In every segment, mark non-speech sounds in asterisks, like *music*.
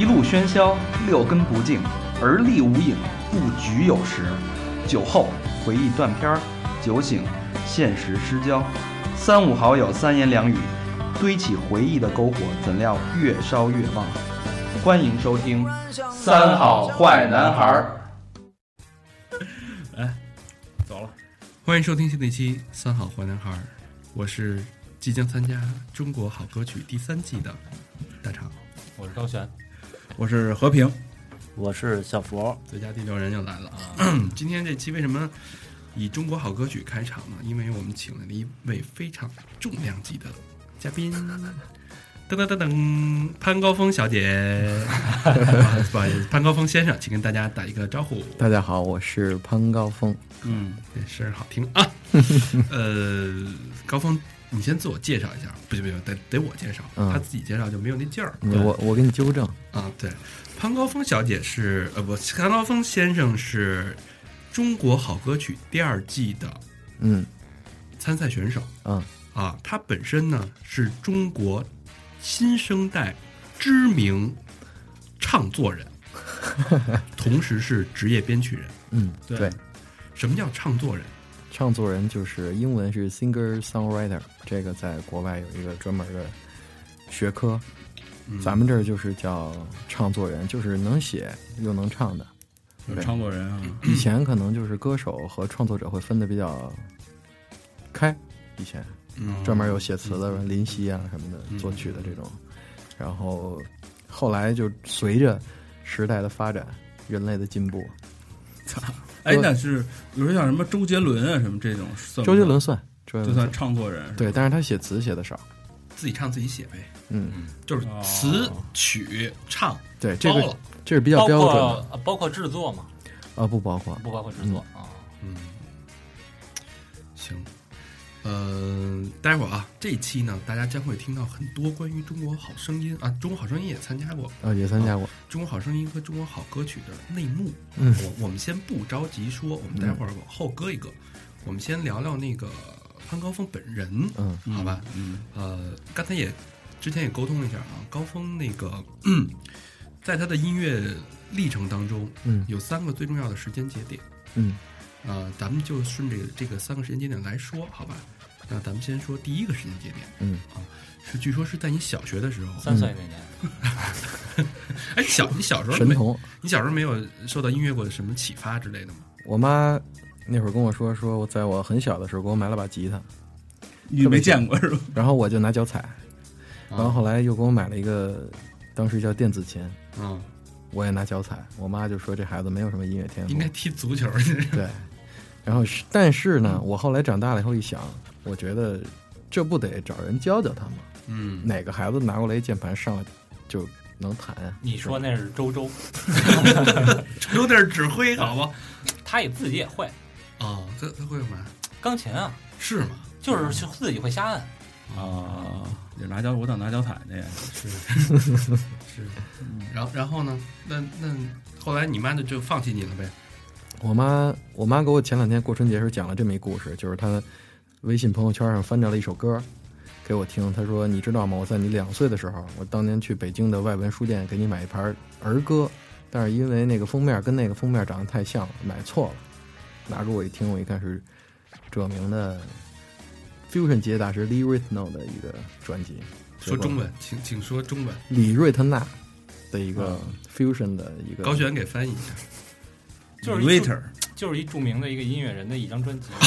一路喧嚣，六根不净，而立无影，不局有时。酒后回忆断片儿，酒醒现实失焦。三五好友三言两语，堆起回忆的篝火，怎料越烧越旺。欢迎收听《三好坏男孩儿》。走了，欢迎收听新的一期《三好坏男孩儿》，我是即将参加《中国好歌曲》第三季的大肠，我是高璇，我是和平，我是小佛，最佳第六人又来了啊！今天这期为什么以中国好歌曲开场呢？因为我们请来了一位非常重量级的嘉宾，*laughs* 噔噔噔噔，潘高峰小姐，*laughs* 不好意思，潘高峰先生，请跟大家打一个招呼。大家好，我是潘高峰。嗯，这声儿好听啊！*laughs* 呃，高峰，你先自我介绍一下，不行不行，得得我介绍，嗯。他自己介绍就没有那劲儿。你我我给你纠正，啊，对，潘高峰小姐是呃不，潘高峰先生是中国好歌曲第二季的嗯。参赛选手。嗯。啊，他本身呢是中国新生代知名唱作人，*laughs* 同时是职业编曲人。嗯，对。对，什么叫唱作人？唱作人就是英文是 singer songwriter，这个在国外有一个专门的学科，嗯。咱们这儿就是叫唱作人，就是能写又能唱的。有唱作人啊，以前可能就是歌手和创作者会分的比较开，以前。嗯。专门有写词的林夕啊什么嗯的作曲的这种，然后后来就随着时代的发展，人类的进步，*laughs* 哎，那是比如说像什么周杰伦啊什么这种，周杰伦算，周杰伦就算唱作人，对，但是他写词写的少。自己唱自己写呗，嗯，就是哦。词曲唱对，这个。这是比较标准的。包括制作嘛，啊，不包括。不包括制作啊。嗯，行，呃，待会儿啊，这一期呢，大家将会听到很多关于《中国好声音》啊，《中国好声音》也参加过，啊，也参加过。《中国好声音》和《中国好歌曲》的内幕。嗯我我们先不着急说，我们待会儿往后搁一搁，我们先聊聊那个潘高峰本人，嗯好吧？嗯，呃，刚才也之前也沟通了一下啊，高峰那个，嗯 *clears throat* 在他的音乐历程当中，嗯有三个最重要的时间节点。嗯啊，咱们就顺着这个三个时间节点来说，好吧？那咱们先说第一个时间节点，嗯啊，是据说是在你小学的时候。三岁那年，*laughs* 哎，小你小时候没神童。你小时候没有受到音乐过的什么启发之类的吗？我妈那会儿跟我说，说我在我很小的时候给我买了把吉他，你没见过是吧？然后我就拿脚踩，然后啊后来又给我买了一个，当时叫电子琴，嗯，我也拿脚踩。我妈就说这孩子没有什么音乐天赋应，该踢足球对。然后是，但是呢，我后来长大了以后一想，我觉得这不得找人教教他吗？嗯，哪个孩子拿过来一键盘上来就能弹啊？你说那是周周，有点指挥好吗？他也自己也会哦，他他会干嘛？钢琴啊，是吗？就是就自己会瞎按。啊，也拿脚，我当拿脚踩的呀。是是，*laughs* 然后然后呢？那那后来你妈就就放弃你了呗？我妈，我妈给我前两天过春节时候讲了这么一故事，就是她微信朋友圈上翻着了一首歌给我听。她说：“你知道吗？我在你两岁的时候，我当年去北京的外文书店给你买一盘儿歌，但是因为那个封面跟那个封面长得太像了，买错了。拿给我一听，我一看是著名的 fusion 吉他大师 Lee Ritenour 的一个专辑，说中文，请请说中文。李瑞特纳的一个 fusion 的一个高璇给翻译一下。就是就是一著名的一个音乐人的一张专辑。*laughs*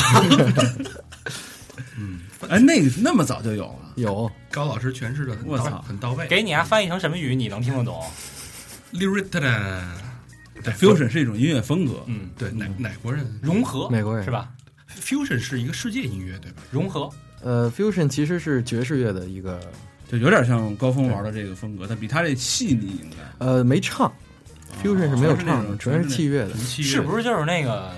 嗯，哎，那个那么早就有了，有高老师诠释的很我操很到位。给你啊，翻译成什么语你能听得懂对 fusion 是一种音乐风格，嗯，对哪哪国人融合美国人是吧？？Fusion 是一个世界音乐，对吧？融合呃 fusion 其实是爵士乐的一个就有点像高峰玩的这个风格，但比他这细腻应该。呃没唱。Fusion 是没有唱的，哦全是器乐的。器乐是不是就是那个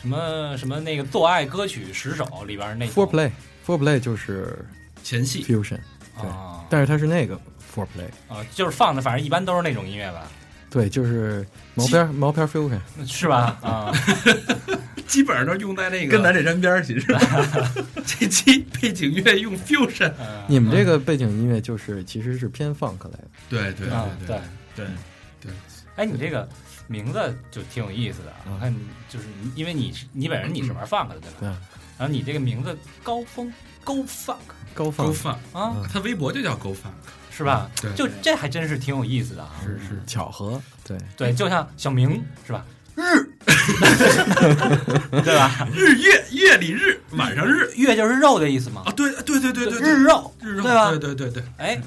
什么什么那个做爱歌曲十首里边那种？Four Play Four Play 就是前戏？Fusion，对。啊但是它是那个 Four Play，啊，就是放的，反正一般都是那种音乐吧，对，就是毛片毛片 Fusion，是吧？啊，*laughs* 基本上都用在那个跟咱这沾边儿，其实。*laughs* 这期背景乐用 fusion。嗯。你们这个背景音乐就是其实是偏 funk 来的，对对对，对，对，哎，你这个名字就挺有意思的我看你就是因为你是你本人你是玩 funk 的对吧？对然后你这个名字高峰 Go Funk 高 funk，啊，嗯他微博就叫高 funk，是吧？对，就这还真是挺有意思的啊。是是巧合，对，对，就像小明是吧？日，*laughs* 对吧？日月月里日，晚上日月就是肉的意思嘛啊，，对对对对对对，日肉，日肉，对吧对对对对，哎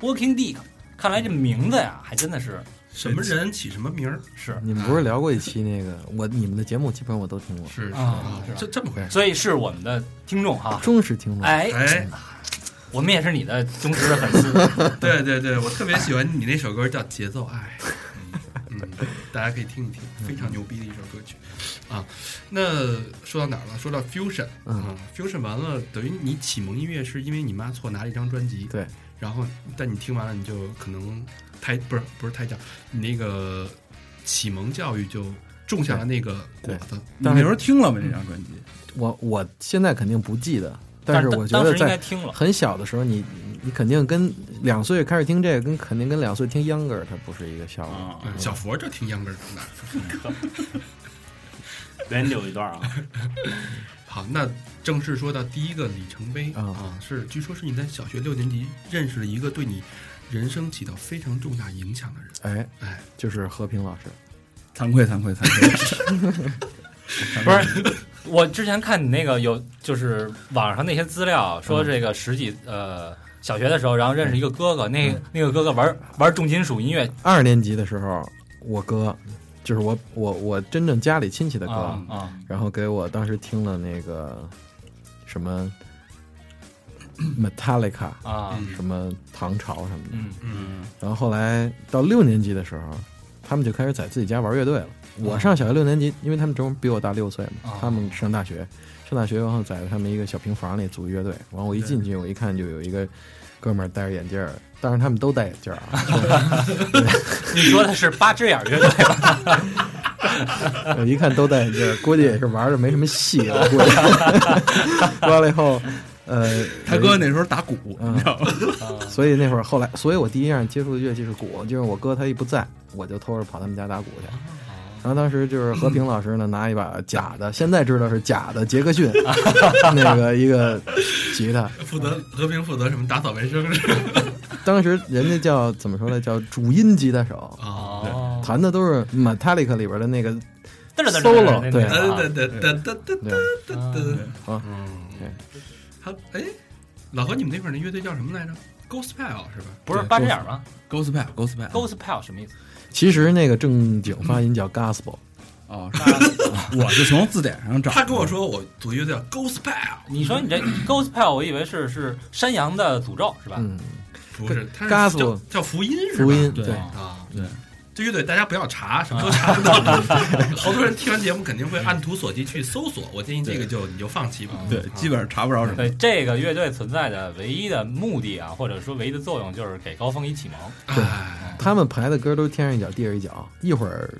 ，Working Dick，看来这名字呀，还真的是什么人起什么名儿，是，你们不是聊过一期那个 *laughs* 我你们的节目基本上我都听过，是是啊是这这么回事。所以是我们的听众哈。忠实听众。哎，哎，我们也是你的忠实的粉丝。*laughs* 对对对，我特别喜欢你那首歌叫《节奏爱》，*laughs* 嗯，嗯大家可以听一听，非常牛逼的一首歌曲啊。那说到哪儿了？说到 fusion 嗯啊，fusion 完了，等于你启蒙音乐是因为你妈错拿了一张专辑，对，然后但你听完了，你就可能胎不是不是胎教，你那个启蒙教育就种下了那个果子。你那时候听了吗？这张专辑？我我现在肯定不记得，但是我觉当时应该得在听了，很小的时候你，你肯定跟两岁开始听这个，跟肯定跟两岁听秧歌儿，它不是一个效果。小佛就听秧歌儿长大。*laughs* 连扭一段啊，*laughs* 好，那正式说到第一个里程碑啊啊，是据说是你在小学六年级认识了一个对你人生起到非常重大影响的人。哎，哎，就是和平老师，惭愧惭愧惭愧，*laughs* 不是。*laughs* 我之前看你那个有，就是网上那些资料说，这个十几呃小学的时候，然后认识一个哥哥，那那个哥哥玩玩重金属音乐二年级的时候，我哥就是我我我真正家里亲戚的哥，啊啊。然后给我当时听了那个什么 Metallica，啊嗯什么唐朝什么的。嗯嗯然后后来到六年级的时候，他们就开始在自己家玩乐队了。我上小学六年级，因为他们正好比我大六岁嘛哦，他们上大学，上大学然后在他们一个小平房里组乐队。完我一进去，我一看就有一个哥们儿戴着眼镜儿，当然他们都戴眼镜儿啊，*laughs* 你说的是八只眼乐队吧？*laughs* 我一看都戴眼镜儿，估计也是玩的没什么戏了。估计 *laughs* 完了以后，呃，他哥那时候打鼓，嗯你知道吗？所以那会儿后来，所以我第一样接触的乐器是鼓，就是我哥他一不在，我就偷着跑他们家打鼓去。然后当时就是和平老师呢，拿一把假的，现在知道是假的杰克逊 *laughs* 那个一个吉他，*laughs* 负责和平负责什么打扫卫生是？*laughs* 当时人家叫怎么说呢？叫主音吉他手，弹的都是 Metallica 里边的那个 solo，对那个啊噔噔噔噔噔噔对噔噔。啊，嗯对，还哎，老何，你们那块儿那乐队叫什么来着？Gospel 是吧？不是八只眼吗 Gospel Gospel？Gospel 什么意思？其实那个正经发音叫 Gospel，哦，*laughs* 是我是从字典上找的。他跟我说我组乐队叫 Gospel，你说你这 *laughs* Gospel，我以为是是山羊的诅咒是吧？嗯，不是，他是 Gospel 叫叫福音是吧？福音对对。啊，对，这乐队大家不要查，什么都查不到。*laughs* 好多人听完节目肯定会按图索骥去搜索，我建议这个就你就放弃吧。对，基本上查不着什么。对这个乐队存在的唯一的目的啊，或者说唯一的作用，就是给高峰一启蒙。对哎，他们排的歌都天上一脚地上一脚，一会儿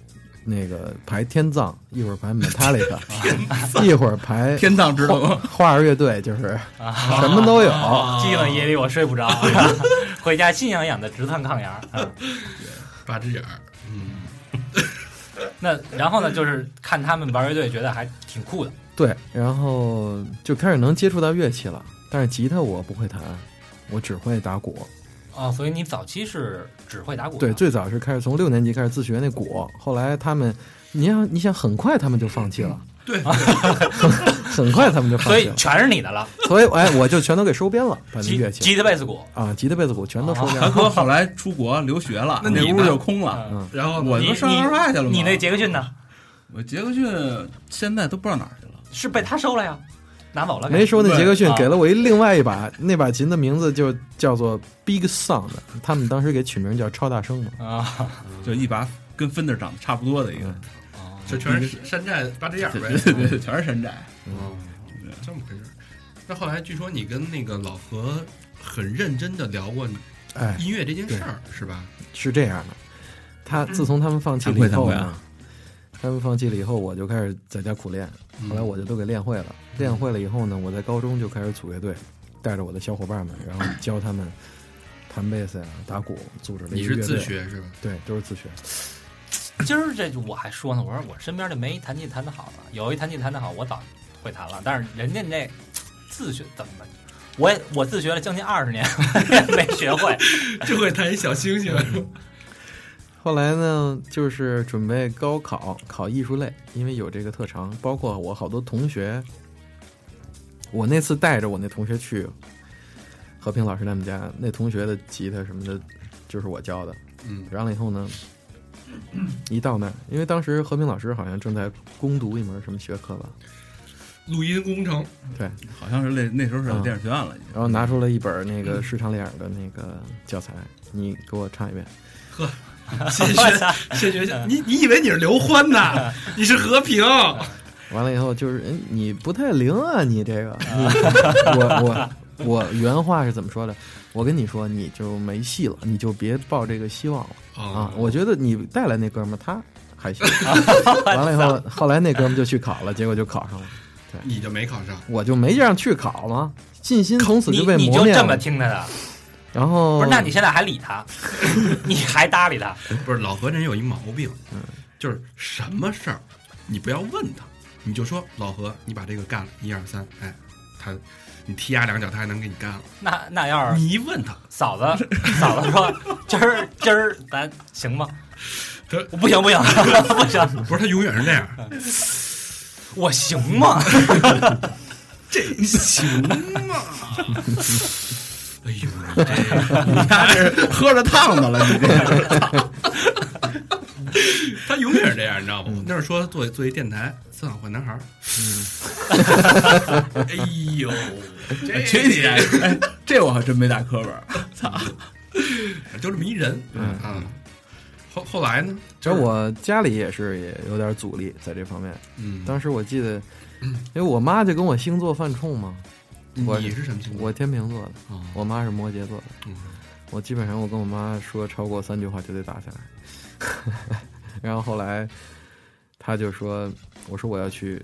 那个排天葬，一会儿排 Metallica，*laughs* 一会儿排 *laughs* 天葬知道吗？花儿乐队，就是什么都有。寂静夜里我睡不着，回家心痒痒的直窜炕沿儿。啊八只眼儿，嗯，*laughs* 那然后呢，就是看他们玩乐队，觉得还挺酷的。对，然后就开始能接触到乐器了，但是吉他我不会弹，我只会打鼓。哦，所以你早期是只会打鼓。对，最早是开始从六年级开始自学那鼓，后来他们，你想，你想，很快他们就放弃了，对，*laughs* 很快他们就放所以，全是你的了，所以哎，我就全都给收编了，把那吉乐器吉他、贝斯、鼓。啊，吉他、贝斯、鼓全都收编他了。哥后来出国留学了，那屋那你呢就空了。嗯然后我就上你二外去了吗你那杰克逊呢？我杰克逊现在都不知道哪儿去了。是被他收了呀，拿走了。没收那杰克逊啊，给了我一另外一把，那把琴的名字就叫做 Big Sound，他们当时给取名叫超大声嘛。啊，就一把跟芬德长得差不多的一个，这全是山寨八只眼儿对呗。对对，全是山寨。哦，这么回事儿。那后来据说你跟那个老何很认真的聊过哎，音乐这件事儿，是吧？是这样的，他自从他们放弃了以后他们放弃了以后，我就开始在家苦练，后来我就都给练会了。练会了以后呢，我在高中就开始组乐队，带着我的小伙伴们，然后教他们弹贝斯呀、打鼓，组织了你是自一个乐队，学是吧？对，都是自学。*clears throat* 今儿这我还说呢，我说我身边就没弹琴弹得好的，有一弹琴弹得好，我早会弹了。但是人家那自学怎么办？我也我自学了将近二十年，*laughs* 没学会。*laughs* 就会弹一小星星。*laughs* 后来呢，就是准备高考考艺术类，因为有这个特长。包括我好多同学，我那次带着我那同学去和平老师他们家，那同学的吉他什么的，就是我教的。嗯，完了以后呢，一到那儿，因为当时和平老师好像正在攻读一门什么学科吧，录音工程，对好像是那那时候是电影学院了，已经。然后拿出了一本那个视唱练耳的那个教材，你给我唱一遍。先学谢学先，你你以为你是刘欢呐？你是和平。完了以后就是，哎，你不太灵啊，你这个，你我我 *laughs* 我原话是怎么说的？我跟你说，你就没戏了，你就别抱这个希望了啊！我觉得你带来那哥们儿他还行，*laughs* 完了以后，后来那哥们儿就去考了，结果就考上了，对你就没考上，我就没这样去考吗，信心从此你就被你就这么磨灭了。听他的？然后不是？那你现在还理他？*laughs* 你还搭理他？不是老何人有一毛病，嗯就是什么事儿你不要问他，你就说老何，你把这个干了，一二三，哎，他你踢他两脚，他还能给你干了。那那要是你一问他，嫂子 *laughs* 嫂子说今儿今儿咱行吗他？我不行不行 *laughs* 不行，不是他永远是那样，我行吗？*laughs* 这行吗？哎呦，你这是喝着烫的了，你这个 *laughs* 他永远是这样，你知道吗？那是说做做一电台，四好坏男孩儿。嗯，哎呦，这去你！哎，这我还真没打磕巴。操！就这么一人，嗯啊。后后来呢？其实我家里也是也有点阻力在这方面。嗯，当时我记得，因为我妈就跟我星座犯冲嘛，我你是什么星座？我天秤座的，哦我妈是摩羯座的。嗯我基本上我跟我妈说超过三句话就得打起来，然后后来他就说，我说我要去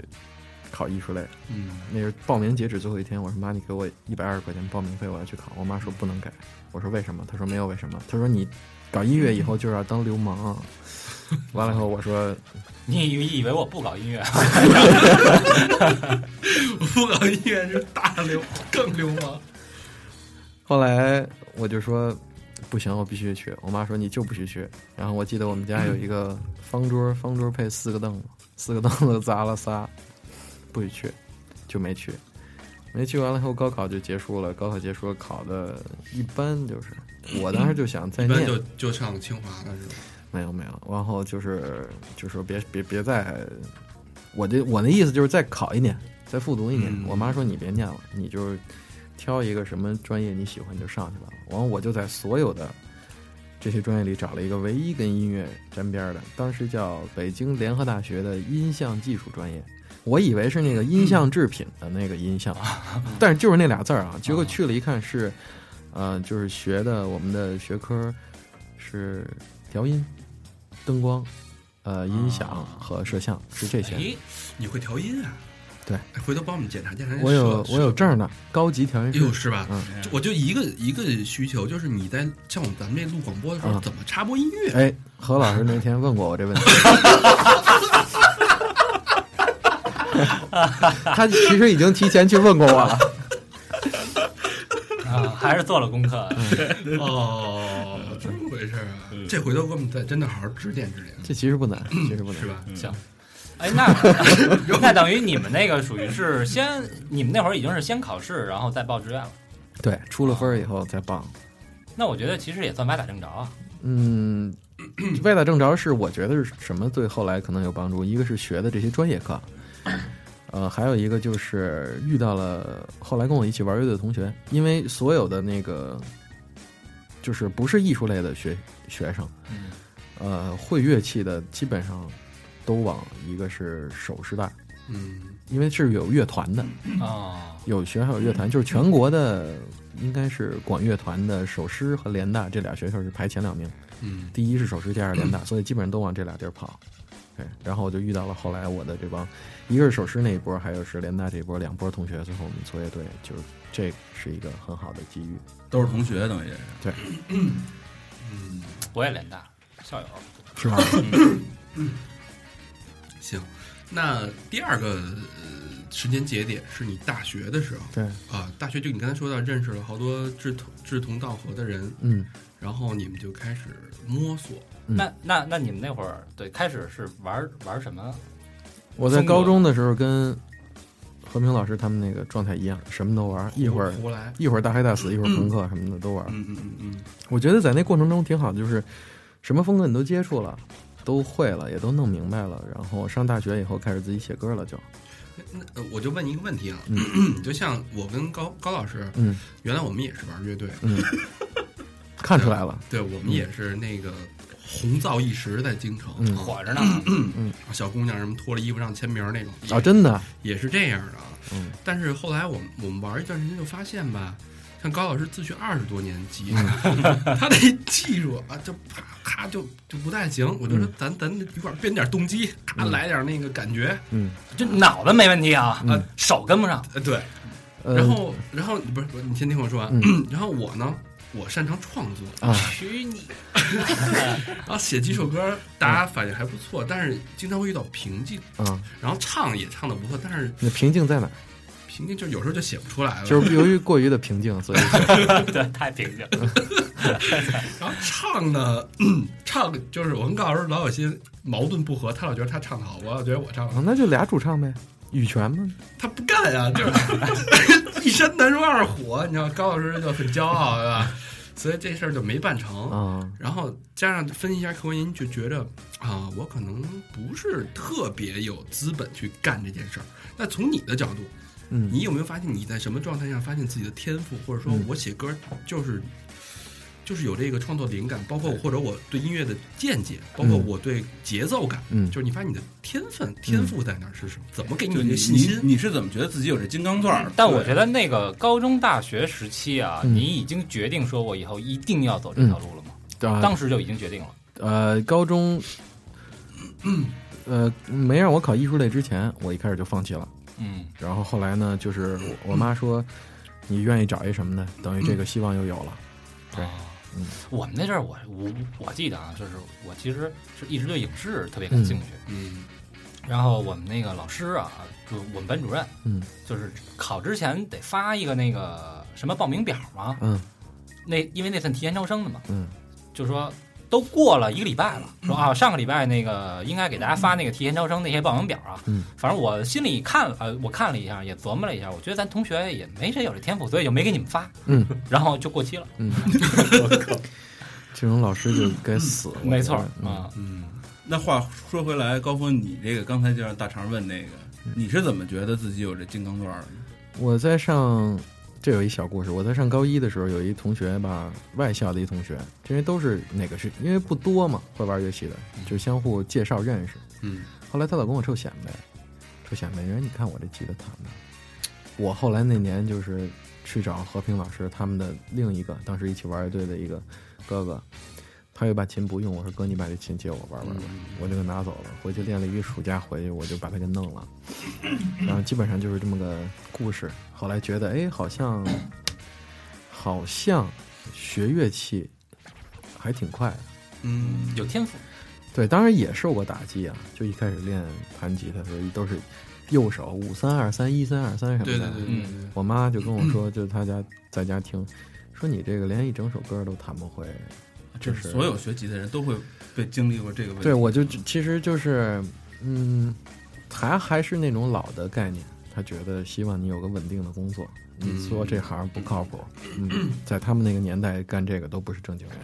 考艺术类，嗯那是报名截止最后一天，我说妈，你给我一百二十块钱报名费，我要去考。我妈说不能改，我说为什么？她说没有为什么，她说你搞音乐以后就是要当流氓。完了以后我说 *laughs* 你以为我不搞音乐？*laughs* 我不搞音乐是大流更流氓。后来我就说不行，我必须去。我妈说你就不许去。然后我记得我们家有一个方桌，方桌配四个凳子，四个凳子砸了仨，不许去，就没去。没去完了以后，高考就结束了。高考结束了，考的一般，就是我当时就想再念，一般就就上清华了是吧？没有没有。然后就是就说别别别再，我这我那意思就是再考一年，再复读一年。嗯我妈说你别念了，你就是挑一个什么专业你喜欢就上去吧。完了我就在所有的这些专业里找了一个唯一跟音乐沾边儿的，当时叫北京联合大学的音像技术专业。我以为是那个音像制品的那个音像，*laughs* 但是就是那俩字儿啊。结果去了一看是，呃，就是学的我们的学科是调音、灯光、呃音响和摄像是这些。哎，你会调音啊？对哎，回头帮我们检查检查。我有我有证呢，高级调音哎呦，师。是吧？嗯我就一个一个需求，就是你在像我们咱们这录广播的时候，嗯怎么插播音乐？哎，何老师那天问过我这问题，他其实已经提前去问过我了。啊，还是做了功课。*laughs* 哦，这么回事啊！这回头给我们再真的好好指点指点，这其实不难，其实不难是。吧？行，哎，那 *laughs* 那等于你们那个属于是先，你们那会儿已经是先考试，然后再报志愿了。对，出了分儿以后再报。那我觉得其实也算歪打正着啊。嗯，歪打正着是我觉得是什么对后来可能有帮助？一个是学的这些专业课，呃，还有一个就是遇到了后来跟我一起玩乐队的同学，因为所有的那个就是不是艺术类的学学生，嗯呃，会乐器的基本上都往一个是首师大，嗯，因为是有乐团的，啊，有学校有乐团，就是全国的应该是管乐团的首师和联大这俩学校是排前两名。嗯，第一是首师，第二是联大，*clears throat* 所以基本上都往这俩地儿跑。对，然后我就遇到了后来我的这帮，一个是首师那一波，还有是联大这一波两波同学，最后我们作业队，就是这是一个很好的机遇。都是同学，等于对，嗯。*clears throat* 我也联大校友，是吧？*laughs* *laughs* *laughs* 行，那第二个呃时间节点是你大学的时候对，啊，大学就你刚才说到认识了好多志同志同道合的人，嗯，然后你们就开始摸索，嗯那那那你们那会儿对开始是玩玩什么？我在高中的时候跟和平老师他们那个状态一样，什么都玩，一会儿胡来，一会儿大黑大死，一会儿朋克什么的都玩。嗯嗯嗯嗯，我觉得在那过程中挺好的，就是什么风格你都接触了，都会了，也都弄明白了。然后上大学以后开始自己写歌了就，那呃我就问你一个问题啊，嗯。*clears throat* 就像我跟高高老师，嗯。原来我们也是玩乐队，嗯，看出来了，*laughs* 对我们也是那个红燥一时在京城，火着呢，*clears throat* 小姑娘什么脱了衣服让签名那种，啊，真的，也是这样的啊。嗯。但是后来我们我们玩一段时间就发现吧，像高老师自学二十多年级，嗯。*laughs* 他那技术啊，就啪咔就就不太行。我就说咱咱一块儿编点动机，来点那个感觉，嗯就脑子没问题啊，嗯手跟不上。呃对。呃，然后然后不是不是，你先听我说完。嗯 *clears throat* 然后我呢，我擅长创作，啊，许你！然 *laughs* 后写几首歌，大家反应还不错，但是经常会遇到瓶颈。啊，然后唱也唱的不错，但是那瓶颈在哪儿？瓶颈就有时候就写不出来了。就是由于过于的平静，所以 *laughs* 对，太平静。*laughs* 然后唱呢，唱就是我跟高老师老有些矛盾不和，他老觉得他唱的好，我老觉得我唱的好啊，那就俩主唱呗，羽泉嘛，他不干啊，就是 *laughs* 一山难容二虎，你知道高老师就很骄傲，对吧？所以这事儿就没办成。啊，然后加上分析一下客观原因，就觉着啊，我可能不是特别有资本去干这件事儿。那从你的角度，嗯，你有没有发现你在什么状态下发现自己的天赋，或者说嗯我写歌就是就是有这个创作灵感，包括或者我对音乐的见解，包括我对节奏感，嗯就是你发现你的天分天赋在哪儿是什么？怎么给你就你这个信心？你你是怎么觉得自己有这金刚钻？但我觉得那个高中、大学时期啊，嗯你已经决定说我以后一定要走这条路了吗？啊，当时就已经决定了。呃，高中，呃，没让我考艺术类之前，我一开始就放弃了。嗯，然后后来呢，就是我我妈说，你愿意找一什么呢，等于这个希望又有了。对啊嗯。我们那阵儿，我我我记得啊，就是我其实是一直对影视特别感兴趣。嗯。然后我们那个老师啊，就我们班主任，嗯。就是考之前得发一个那个什么报名表嘛。嗯。那因为那份提前招生的嘛，嗯。就说都过了一个礼拜了，说啊上个礼拜那个应该给大家发那个提前招生那些报名表啊。嗯，反正我心里看了，呃，我看了一下，也琢磨了一下，我觉得咱同学也没谁有这天赋，所以就没给你们发，嗯然后就过期了。嗯，这种老师就该死。了 *laughs* 没错啊，嗯那话说回来，高峰，你这个刚才就让大肠问那个，你是怎么觉得自己有这金刚钻儿的？我在上，这有一小故事。我在上高一的时候，有一同学吧，外校的一同学，因为都是哪个是因为不多嘛，会玩乐器的，就相互介绍认识。嗯后来他老跟我臭显摆，臭显摆，人你看我这吉他弹的。我后来那年就是去找和平老师他们的另一个，当时一起玩乐队的一个哥哥，他有把琴不用，我说哥你把这琴借我玩玩吧，我就给拿走了，回去练了一个暑假，回去我就把它给弄了，然后基本上就是这么个故事。后来觉得哎，好像好像学乐器还挺快的。嗯有天赋，对，当然也受过打击啊。就一开始练弹吉他的时候，都是右手五三二三一三二三什么的。对对对对我妈就跟我说，就是她家在家听，说你这个连一整首歌都弹不会，这是所有学吉的人都会被经历过这个问题。对，我就其实就是，嗯，还还是那种老的概念，他觉得希望你有个稳定的工作，你做这行不靠谱。嗯，在他们那个年代干这个都不是正经人，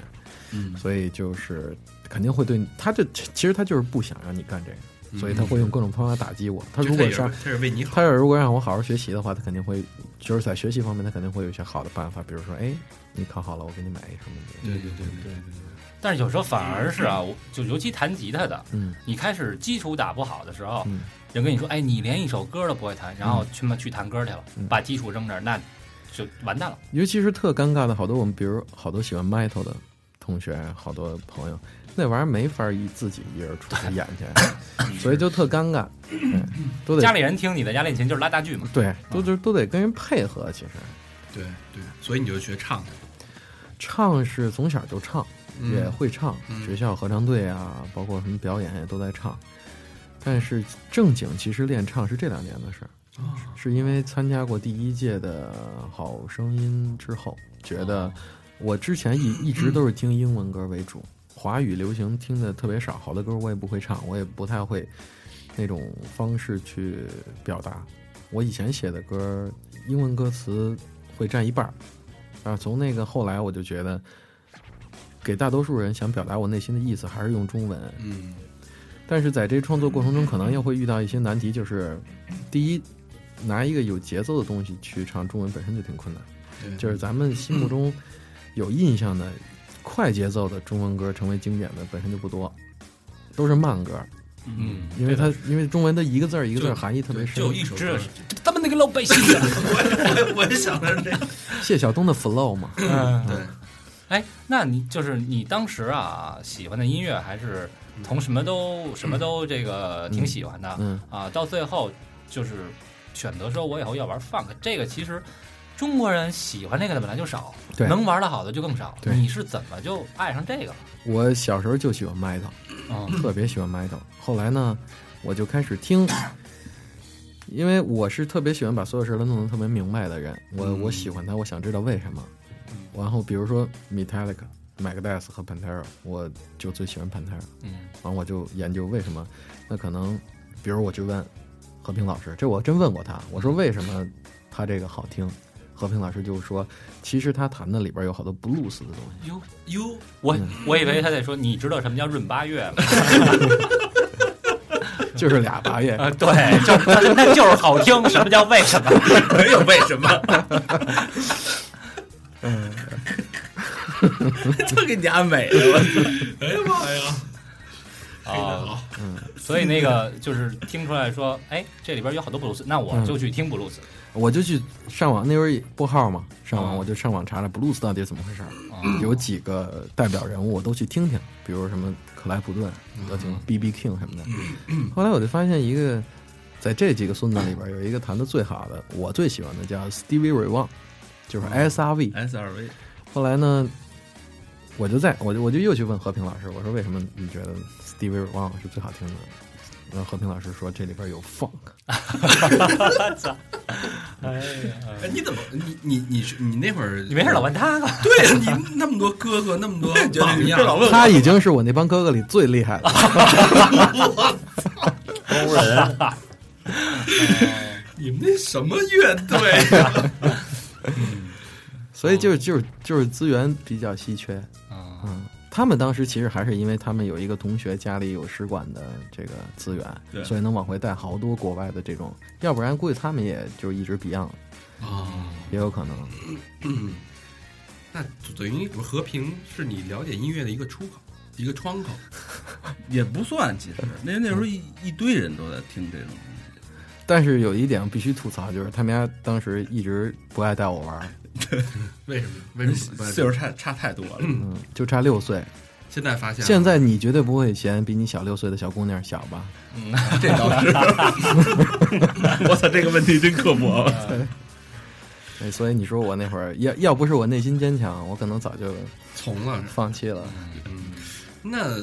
嗯所以就是肯定会对你，他这其实他就是不想让你干这个，所以他会用各种方法打击我。他如果是他也是为你好，他要如果让我好好学习的话，他肯定会就是在学习方面，他肯定会有一些好的办法，比如说，哎，你考好了，我给你买一什么的。对对对对对但是有时候反而是啊，我就尤其弹吉他的，嗯。你开始基础打不好的时候，嗯。人跟你说，哎，你连一首歌都不会弹，然后去嘛去弹歌去了，嗯。把基础扔这儿，那就完蛋了。尤其是特尴尬的，好多我们比如好多喜欢 metal 的同学、好多朋友，那玩意儿没法一自己一人出去演去，*laughs* 所以就特尴尬，对 *laughs* 都得家里人听你的家练琴就是拉大锯嘛。对，都就都得跟人配合。其实。对对，所以你就学唱，唱是从小就唱，嗯也会唱，嗯学校合唱队啊，包括什么表演也都在唱。但是正经其实练唱是这两年的事儿，哦是因为参加过第一届的好声音之后，觉得我之前一 *clears throat* 一直都是听英文歌为主，华语流行听的特别少，好的歌我也不会唱，我也不太会那种方式去表达。我以前写的歌，英文歌词会占一半儿，啊，从那个后来我就觉得，给大多数人想表达我内心的意思，还是用中文。嗯但是在这创作过程中，可能又会遇到一些难题，就是第一，拿一个有节奏的东西去唱中文本身就挺困难。对，就是咱们心目中有印象的快节奏的中文歌成为经典的本身就不多，都是慢歌，嗯，因为它因为中文的一个字儿一个字儿含义特别深。就一首歌知道，他们那个老百姓啊。*laughs* 我我也想的是这个，谢晓东的 flow 嘛，嗯对，哎，那你就是你当时啊喜欢的音乐还是从什么都什么都这个挺喜欢的嗯，啊，到最后就是选择说我以后要玩 funk，这个其实中国人喜欢这个的本来就少，对能玩的好的就更少。你是怎么就爱上这个了？我小时候就喜欢 metal，嗯特别喜欢 metal。后来呢，我就开始听，因为我是特别喜欢把所有事儿都弄得特别明白的人。我、嗯我喜欢他，我想知道为什么。然后比如说 Metallica、Megadeth 和 Pantera，我就最喜欢 Pantera。嗯然后我就研究为什么。那可能，比如我去问和平老师，这我真问过他，我说为什么他这个好听？和平老师就说，其实他弹的里边有好多 blues 的东西。哟，哟，我嗯我以为他在说你知道什么叫闰八月吗？*laughs* 就是俩八月，啊，*laughs* 对，就那就是好听。什么叫为什么？*laughs* 没有为什么，嗯，*laughs* 就给你安美了。哎呀妈呀，啊，嗯，所以那个就是听出来说，哎，这里边有好多布鲁斯，那我就去听布鲁斯。我就去上网，那时候拨号嘛，上网嗯。我就上网查查 blues 到底是怎么回事有几个代表人物我都去听听，比如什么克莱普顿，都听 B B King 什么的。后来我就发现一个，在这几个孙子里边有一个弹的最好的，我最喜欢的叫 Stevie Ray Vaughan，就是 S R V。S R V 后来呢，我就在我就我就又去问和平老师，我说为什么你觉得 Stevie Ray Vaughan 是最好听的？然后和平老师说这里边有 funk。*laughs* 哎呀，哎，你怎么你你你是你那会儿你没事老问他？对呀，你那么多哥哥，那么多 *laughs* 榜样，他已经是我那帮哥哥里最厉害的。*laughs* 欧人，你们那什么乐队呀？所以就是就是就是资源比较稀缺，啊，嗯，他们当时其实还是因为他们有一个同学家里有使馆的这个资源，对所以能往回带好多国外的这种，要不然估计他们也就一直 Beyond，啊，也有可能。嗯，那等于和平是你了解音乐的一个出口，一个窗口。也不算，其实那那时候一一堆人都在听这种东西。但是有一点必须吐槽，就是他们家当时一直不爱带我玩儿，*laughs* 为什么？为什么？岁数差差太多了。嗯，就差六岁。现在发现了，现在你绝对不会嫌比你小六岁的小姑娘小吧？嗯这倒是，*laughs* 我操，这个问题真刻薄。*laughs* 哎所以你说我那会儿要要不是我内心坚强，我可能早就从了。放弃了。嗯，那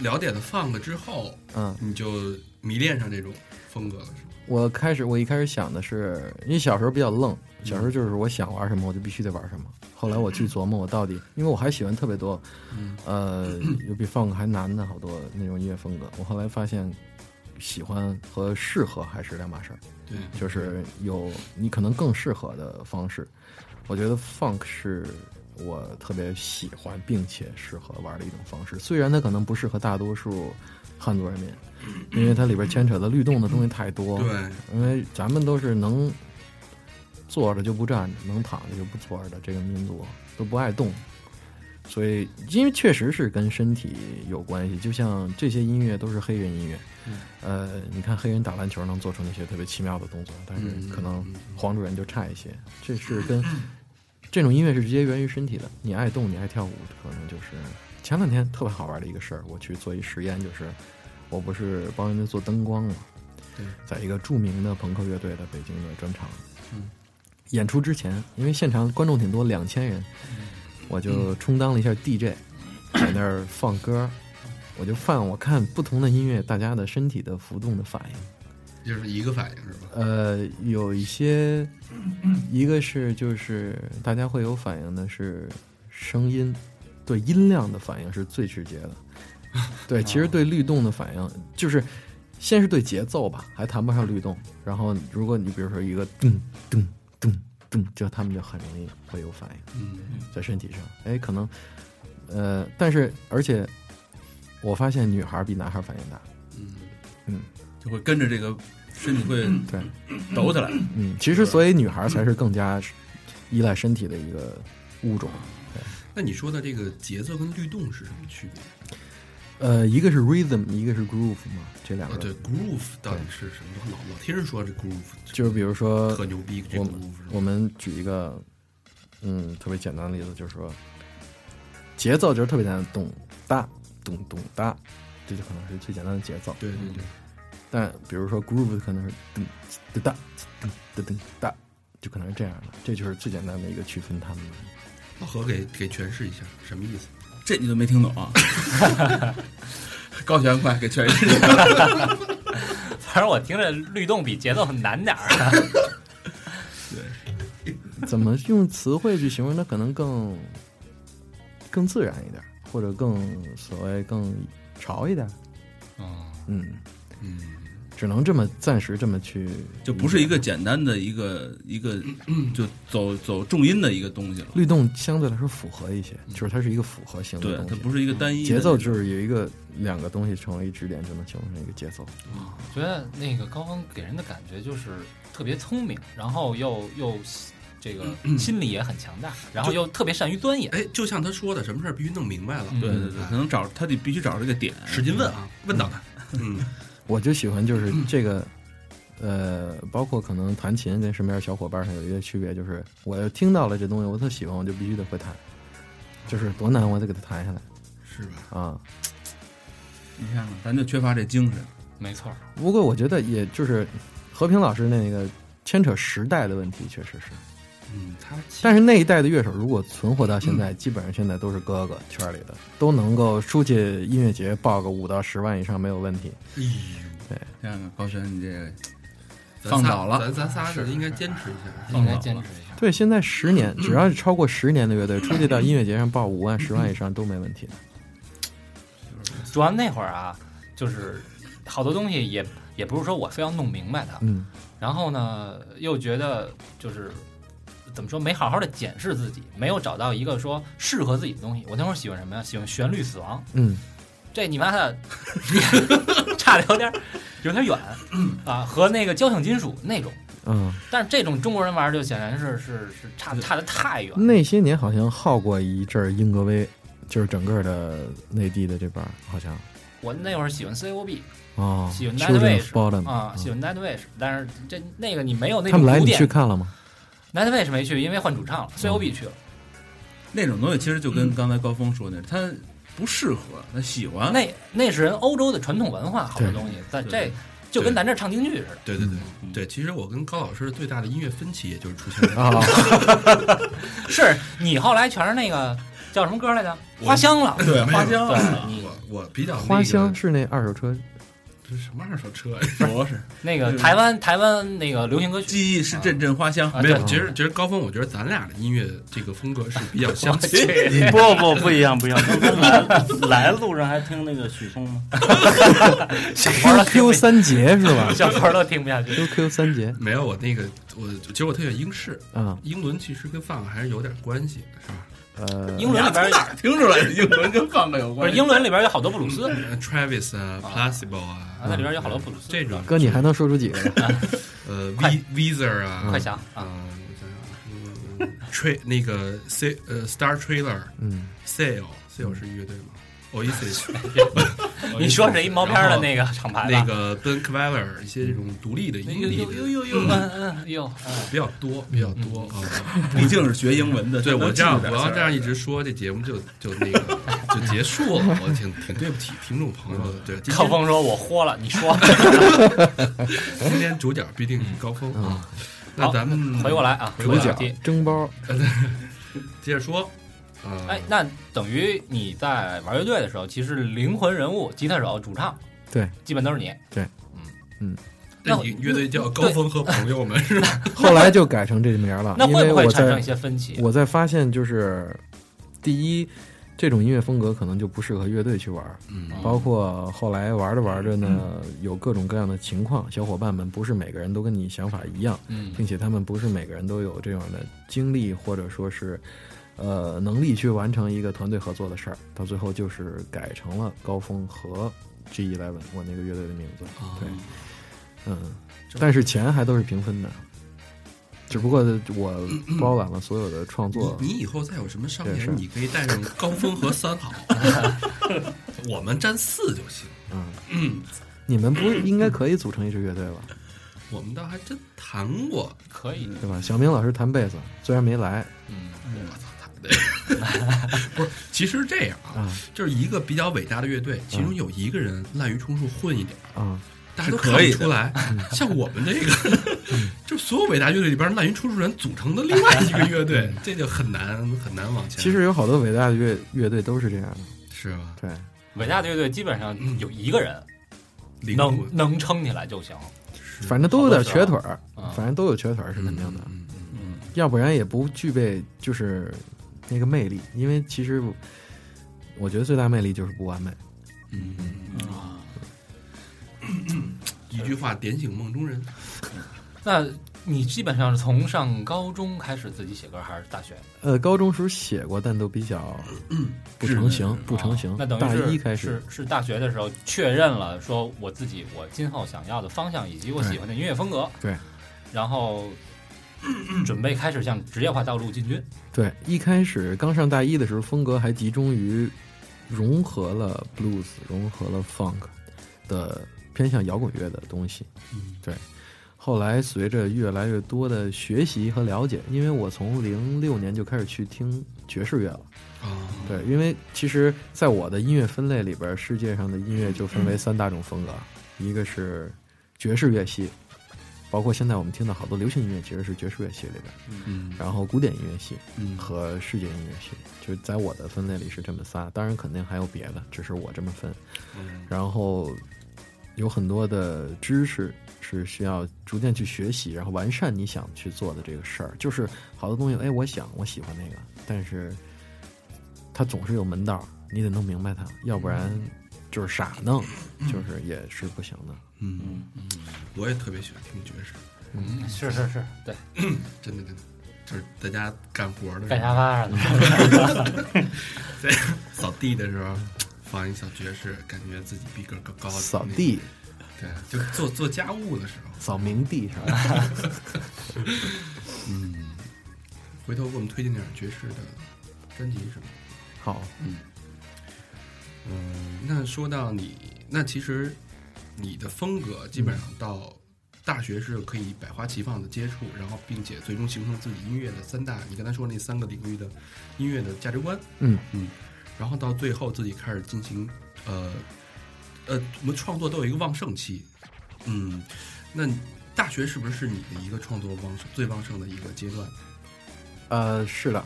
了解了 funk 之后，嗯，你就迷恋上这种风格了，是吗？我开始我一开始想的是，因为小时候比较愣，小时候就是我想玩什么我就必须得玩什么。后来我去琢磨我到底，因为我还喜欢特别多，嗯呃，有比 funk 还难的好多那种音乐风格。我后来发现，喜欢和适合还是两码事儿，对，就是有你可能更适合的方式。我觉得 funk 是我特别喜欢并且适合玩的一种方式，虽然它可能不适合大多数汉族人民，因为它里边牵扯的律动的东西太多。对，因为咱们都是能坐着就不站着，能躺着就不坐着的这个民族，都不爱动，所以因为确实是跟身体有关系。就像这些音乐都是黑人音乐，呃，你看黑人打篮球能做出那些特别奇妙的动作，但是嗯可能黄种人就差一些，这是跟。这种音乐是直接源于身体的。你爱动，你爱跳舞，可能就是前两天特别好玩的一个事儿，我去做一实验，就是我不是帮人家做灯光嘛，对，在一个著名的朋克乐队的北京的专场，嗯，演出之前，因为现场观众挺多，两千人，我就充当了一下 DJ，*coughs* 在那儿放歌，我就放我看不同的音乐，大家的身体的浮动的反应。就是一个反应是吧？呃，有一些，一个是就是大家会有反应的是声音，对音量的反应是最直接的。*laughs* 对，其实对律动的反应就是先是对节奏吧，还谈不上律动。然后如果你比如说一个噔噔噔噔，就他们就很容易会有反应嗯在身体上。哎，可能呃，但是而且我发现女孩比男孩反应大。嗯，就会跟着这个身体会对，抖起来。嗯，其实所以女孩才是更加依赖身体的一个物种。那你说的这个节奏跟律动是什么区别？呃，一个是 rhythm，一个是 groove 嘛，这两个。啊，对，groove 到底是什么？老老听人说这 groove 就是比如说特牛逼，这我们我们举一个嗯特别简单的例子，就是说节奏就是特别简单，咚哒咚咚哒，这就可能是最简单的节奏。对对对，但比如说 groove 可能是噔噔哒噔噔噔哒，就可能是这样的，这就是最简单的一个区分他们的。老何给给诠释一下什么意思？这你都没听懂啊？*laughs* 高悬快给全世界。反正我听着律动比节奏很难点儿啊。怎么用词汇去形容它，可能更更自然一点，或者更所谓更潮一点。嗯，嗯，嗯，只能这么暂时这么去，就不是一个简单的一个一个 *clears throat* 就走走重音的一个东西了。律动相对来说符合一些，就是它是一个符合型的对，东西。它不是一个单一的节奏，就是有一个两个东西成为一支点，就能形成一个节奏。我觉得那个高峰给人的感觉就是特别聪明，然后又又这个 *clears throat* 心理也很强大，然后又特别善于钻研。哎，就像他说的，什么事儿必须弄明白了，嗯对对对，可能找他得必须找这个点，使劲问啊，问到他。嗯，我就喜欢就是这个，呃，包括可能弹琴跟身边小伙伴上有一个区别，就是我要听到了这东西，我特喜欢，我就必须得会弹，就是多难我得给它弹下来是吧？啊。你看看，咱就缺乏这精神。没错儿，不过我觉得也就是和平老师那个牵扯时代的问题，确实是。嗯，他但是那一代的乐手如果存活到现在，基本上现在都是哥哥圈里的，都能够出去音乐节报个五到十万以上没有问题。哎呦，看看高轩，你这个放倒了咱咱仨是应该坚持一下。应该坚持一下。对，现在十年，只要是超过十年的乐队，出去到音乐节上报五万、十万以上都没问题的。主要那会儿啊，就是好多东西也也不是说我非要弄明白它，嗯然后呢又觉得就是怎么说没好好的检视自己，没有找到一个说适合自己的东西。我那会儿喜欢什么呀？喜欢旋律死亡，嗯，这你妈的 *laughs* 差的有点有点远啊，和那个交响金属那种。嗯，但是这种中国人玩儿就显然是是是差差的太远。那些年好像耗过一阵儿英格威，就是整个的内地的这边儿好像我那会儿喜欢 COB 哦喜欢 Nightwish Bottom 啊，喜欢 Nightwish，但是这那个你没有那他们来你去看了吗？Nightwish 没去，因为换主唱了，COB 去了。那种东西，其实就跟刚才高峰说的，他不适合，他喜欢。那那是人欧洲的传统文化，好多东西在这就跟咱这儿唱京剧似的。对对对嗯对，其实我跟高老师最大的音乐分歧，也就是出现在啊，*laughs* 是你后来全是那个叫什么歌来着？花香了。对花香对啊，你我我比较花香是那二手车，这是什么二手车呀？不是那个台湾台湾那个流行歌曲，记忆是阵阵花香，啊没有，对其实其实高峰，我觉得咱俩的音乐这个风格是比较相似。*laughs* 不不不一样不一样，来 *laughs* 来路上还听那个许嵩吗，*laughs* 小佛儿都听不 QQ 三杰是吧？小佛儿都听不下去。？QQ 三杰。没有，我那个我其实我特喜欢英式，啊，英伦其实跟放还是有点关系的，是吧？呃，英伦里边哪听出来英文跟放克有关不？是英伦里边有好多布鲁斯，呃 Travis 啊啊，Placebo 啊啊，，那里边有好多布鲁斯。这种哥，你还能说出几个来？呃 *laughs* 快 V Weezer 啊，快想啊，啊！我想想啊，嗯，Tra 那个 C 呃 Star Trailer 嗯，Sale Sale 是乐队吗？Oasis *laughs* 你说是一毛片的那个厂牌吧？那个 Ben Queller 一些这种独立的那英语个呦呦呦呦，嗯嗯呦，比较多，比较多啊。*laughs* 毕竟是学英文的，对我这样，我要这样一直直说，这节目就就那个 *laughs* 就结束了。我挺挺对不起听众朋友的。对，高峰说：“我豁了，你说。今天主角必定是高峰啊。那咱们回过来啊，主角。蒸包，接着说。呃，哎，那等于你在玩乐队的时候，其实灵魂人物、吉他手、主唱，对，基本都是你。对，嗯嗯那你乐队叫高峰和朋友们是吧？*laughs* 后来就改成这名了，那会因为我在不会产生一些分歧？我在发现就是，第一，这种音乐风格可能就不适合乐队去玩，嗯包括后来玩着玩着呢，有各种各样的情况，小伙伴们不是每个人都跟你想法一样，嗯并且他们不是每个人都有这样的经历或者说是。呃，能力去完成一个团队合作的事儿，到最后就是改成了高峰和 G Eleven，我那个乐队的名字。对，嗯，但是钱还都是平分的，只不过我包揽了所有的创作。你你以后再有什么商这是演，你可以带上高峰和三好，*laughs* 我们占四就行。嗯，嗯，你们不应该可以组成一支乐队吧？我们倒还真谈过。可以。对吧？小明老师弹贝斯，虽然没来嗯，我操，谈的 *laughs* 不是，其实这样啊，啊就是一个比较伟大的乐队，其中有一个人滥竽充数混一点儿，啊，大家都是可以的看不出来。像我们这个，*laughs* 就所有伟大乐队里边滥竽充数人组成的另外一个乐队，这就很难很难往前。其实有好多伟大的乐乐队都是这样的。是吧？对，伟大的乐队基本上有一个人能魂能撑起来就行。反正都有点瘸腿儿啊，反正都有瘸腿儿是肯定的，嗯嗯嗯要不然也不具备就是那个魅力。因为其实我觉得最大魅力就是不完美。嗯嗯啊，一句话点醒梦中人。*laughs* 那你基本上是从上高中开始自己写歌，还是大学？呃，高中时候写过，但都比较不成形，不成型啊。那等大于是一开始是是大学的时候确认了，说我自己我今后想要的方向以及我喜欢的音乐风格。对，然后准备开始向职业化道路进军。对，一开始刚上大一的时候，风格还集中于融合了 blues、融合了 funk 的偏向摇滚乐的东西。嗯，对。后来随着越来越多的学习和了解，因为我从零六年就开始去听爵士乐了。啊，对，因为其实在我的音乐分类里边，世界上的音乐就分为三大种风格，一个是爵士乐系，包括现在我们听到好多流行音乐其实是爵士乐系里边，嗯然后古典音乐系嗯和世界音乐系，就是在我的分类里是这么仨，当然肯定还有别的，只是我这么分。嗯然后有很多的知识是需要逐渐去学习，然后完善你想去做的这个事儿。就是好多东西，哎，我想我喜欢那个，但是它总是有门道，你得弄明白它，要不然就是傻弄，就是也是不行的。嗯，我也特别喜欢听爵士，嗯，是是是，对，*clears throat* 真的真的，就是在家干活的时候，干沙发上的。*laughs* 在扫地的时候放一小爵士，感觉自己逼格高高的。扫地、对，就做做家务的时候，扫明地是吧，*laughs* 嗯，回头给我们推荐点爵士的专辑什么？的。好，嗯，那说到你，那其实你的风格基本上到大学是可以百花齐放的接触，然后并且最终形成自己音乐的三大，你刚才说那三个领域的音乐的价值观，嗯。嗯，然后到最后自己开始进行呃呃，我们创作都有一个旺盛期，嗯，那大学是不是你的一个创作旺盛最旺盛的一个阶段？呃，是的，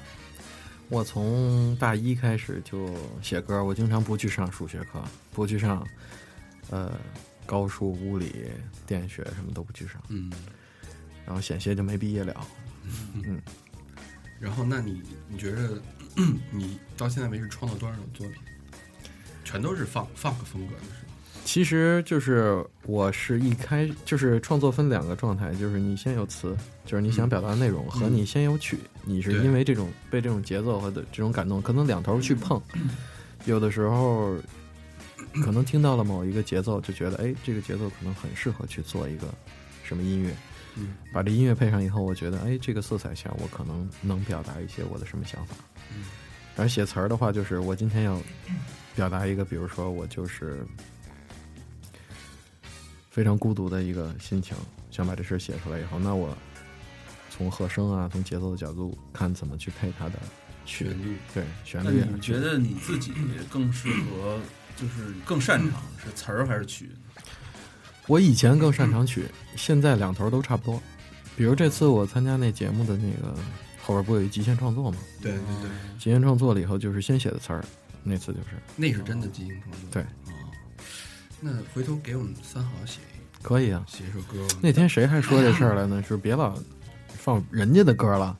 我从大一开始就写歌，我经常不去上数学课，不去上呃高数、物理、电学什么都不去上，嗯，然后险些就没毕业了。嗯然后那你你觉得你到现在为止创作多少种作品？全都是放 funk 风格的是吗？其实就是我是一开就是创作分两个状态，就是你先有词，就是你想表达的内容，和你先有曲，你是因为这种被这种节奏和的这种感动，可能两头去碰，有的时候可能听到了某一个节奏，就觉得哎，这个节奏可能很适合去做一个什么音乐。嗯把这音乐配上以后，我觉得，哎，这个色彩下，我可能能表达一些我的什么想法。嗯而写词儿的话，就是我今天要表达一个，比如说我就是非常孤独的一个心情，想把这事儿写出来以后，那我从和声啊，从节奏的角度看怎么去配它的旋律，对旋那律啊。你觉得你自己更适合，就是更擅长是词儿还是曲？我以前更擅长曲，现在两头都差不多。比如这次我参加那节目的那个后边不有一极限创作吗？对对对，极限创作了以后就是先写的词儿，那次就是那是真的极限创作。对哦，那回头给我们三好写一可以啊。写一首歌。那天谁还说这事儿来呢？是别老放人家的歌了，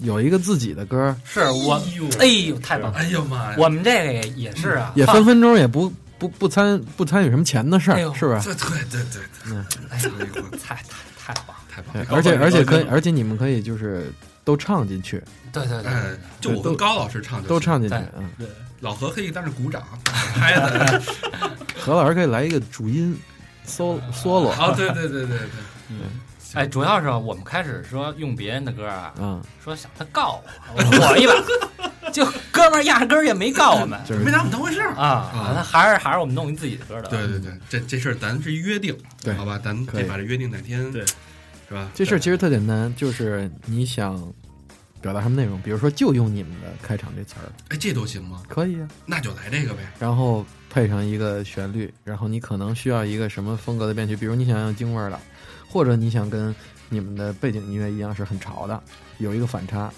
有一个自己的歌，是我哎呦，太棒了！哎呦妈呀！我们这个也也是啊，也分分钟也不不不参不参与什么钱的事儿是不，是？对对对对嗯，哎呦，太太太棒！太棒而且而且可以，而且你们可以就是都唱进去，对对对。哎，就我跟高老师唱都唱进去。嗯，对，老何可以在那鼓掌拍的。*laughs* 何老师可以来一个主音 solo solo 啊，对对对对对，哎，主要是我们开始说用别人的歌啊，啊，说想他告我，我一把，*laughs* 就哥们儿压根儿也没告我们就是没拿我们当回事儿。啊，那还是还是我们弄一自己的歌的。对对对，这这事儿咱是一约定，对好吧？咱可以得把这约定哪天，对是吧？这事儿其实特简单，就是你想表达什么内容，比如说就用你们的开场这词儿，哎，这都行吗？可以啊，那就来这个呗。然后配上一个旋律，然后你可能需要一个什么风格的编曲，比如你想要京味儿的，或者你想跟你们的背景音乐一样是很潮的，有一个反差，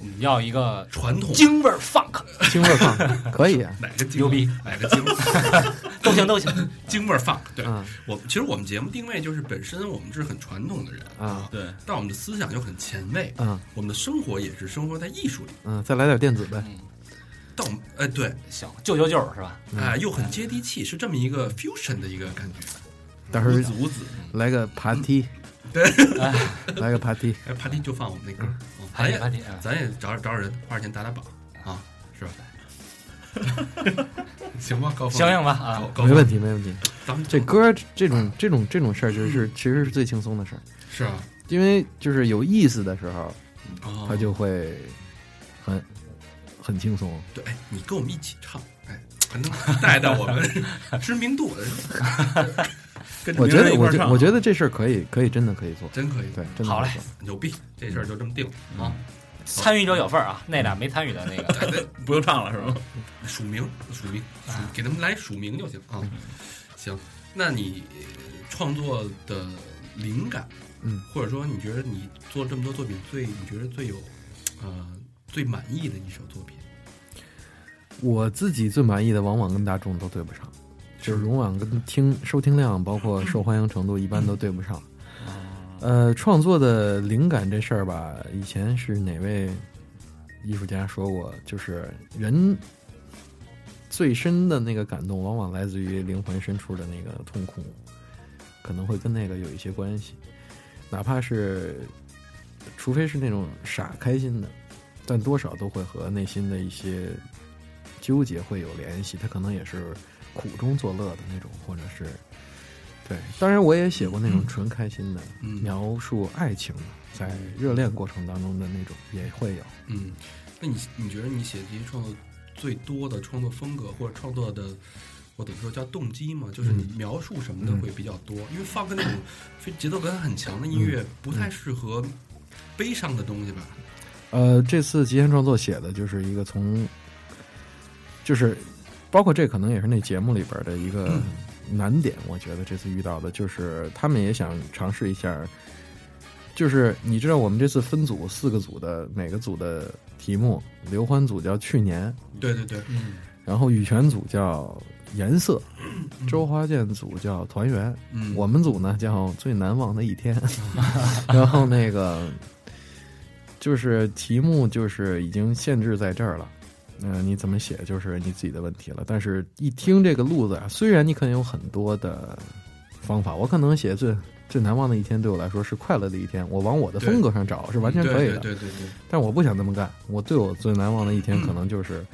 我们要一个传统。京味儿 funk，京味儿 funk *laughs* 可以啊，哪个牛逼，哪个京 *laughs* 都行都行。京味儿 funk。对。嗯。我其实我们节目定位就是本身我们是很传统的人啊，对，但我们的思想又很前卫，嗯。我们的生活也是生活在艺术里。嗯，再来点电子呗，嗯，但我们哎对，行，救救救是吧？嗯。啊又很接地气，是这么一个 fusion 的一个感觉。到时候无子无子，来个爬梯，对，*laughs* 来个 party，，哎，party 就放我们那歌，咱也体排体啊，咱也找找找人花点钱打打榜。啊，是吧？*laughs* 行吧，高峰。行行吧啊。没问题。没问题。咱们这歌这种这种这种事儿，就是其实是最轻松的事儿，是啊，因为就是有意思的时候，他就会很很轻松。对，哎，你跟我们一起唱，哎，还能带带我们 *laughs* 知名度，跟我觉得，我我觉得这事儿可以，可以，真的可以做。真可以，对，真的好嘞牛逼，这事儿就这么定了啊！参与者有份儿啊，那俩没参与的那个，不用唱了是吗？*laughs* 署名，署名，给他们来署名就行啊。行，那你呃创作的灵感，嗯，或者说你觉得你做了这么多作品，最你觉得最有呃最满意的一首作品，我自己最满意的，往往跟大众都对不上，就是往往跟听收听量，包括受欢迎程度，一般都对不上。呃，创作的灵感这事儿吧，以前是哪位艺术家说过，就是人最深的那个感动，往往来自于灵魂深处的那个痛苦，可能会跟那个有一些关系，哪怕是，除非是那种傻开心的，但多少都会和内心的一些纠结会有联系，他可能也是苦中作乐的那种，或者是对。当然，我也写过那种纯开心的，嗯描述爱情的，在热恋过程当中的那种也会有。嗯，那你你觉得你写这些创作最多的创作风格或者创作的，我怎么说叫动机嘛？就是你描述什么的嗯会比较多，因为放个那种非节奏感很强的音乐，不太适合悲伤的东西吧？呃，这次极限创作写的就是一个从，就是包括这可能也是那节目里边的一个难点，我觉得这次遇到的就是他们也想尝试一下，就是你知道我们这次分组四个组的每个组的题目，刘欢组叫去年，对对对，嗯，然后羽泉组叫颜色，周华健组叫团圆，嗯，我们组呢叫最难忘的一天，*laughs* 然后那个就是题目就是已经限制在这儿了，嗯、你怎么写就是你自己的问题了。但是一听这个路子啊，虽然你可能有很多的方法，我可能写最最难忘的一天对我来说是快乐的一天，我往我的风格上找是完全可以的。对对对对对，但我不想这么干，我对我最难忘的一天可能就是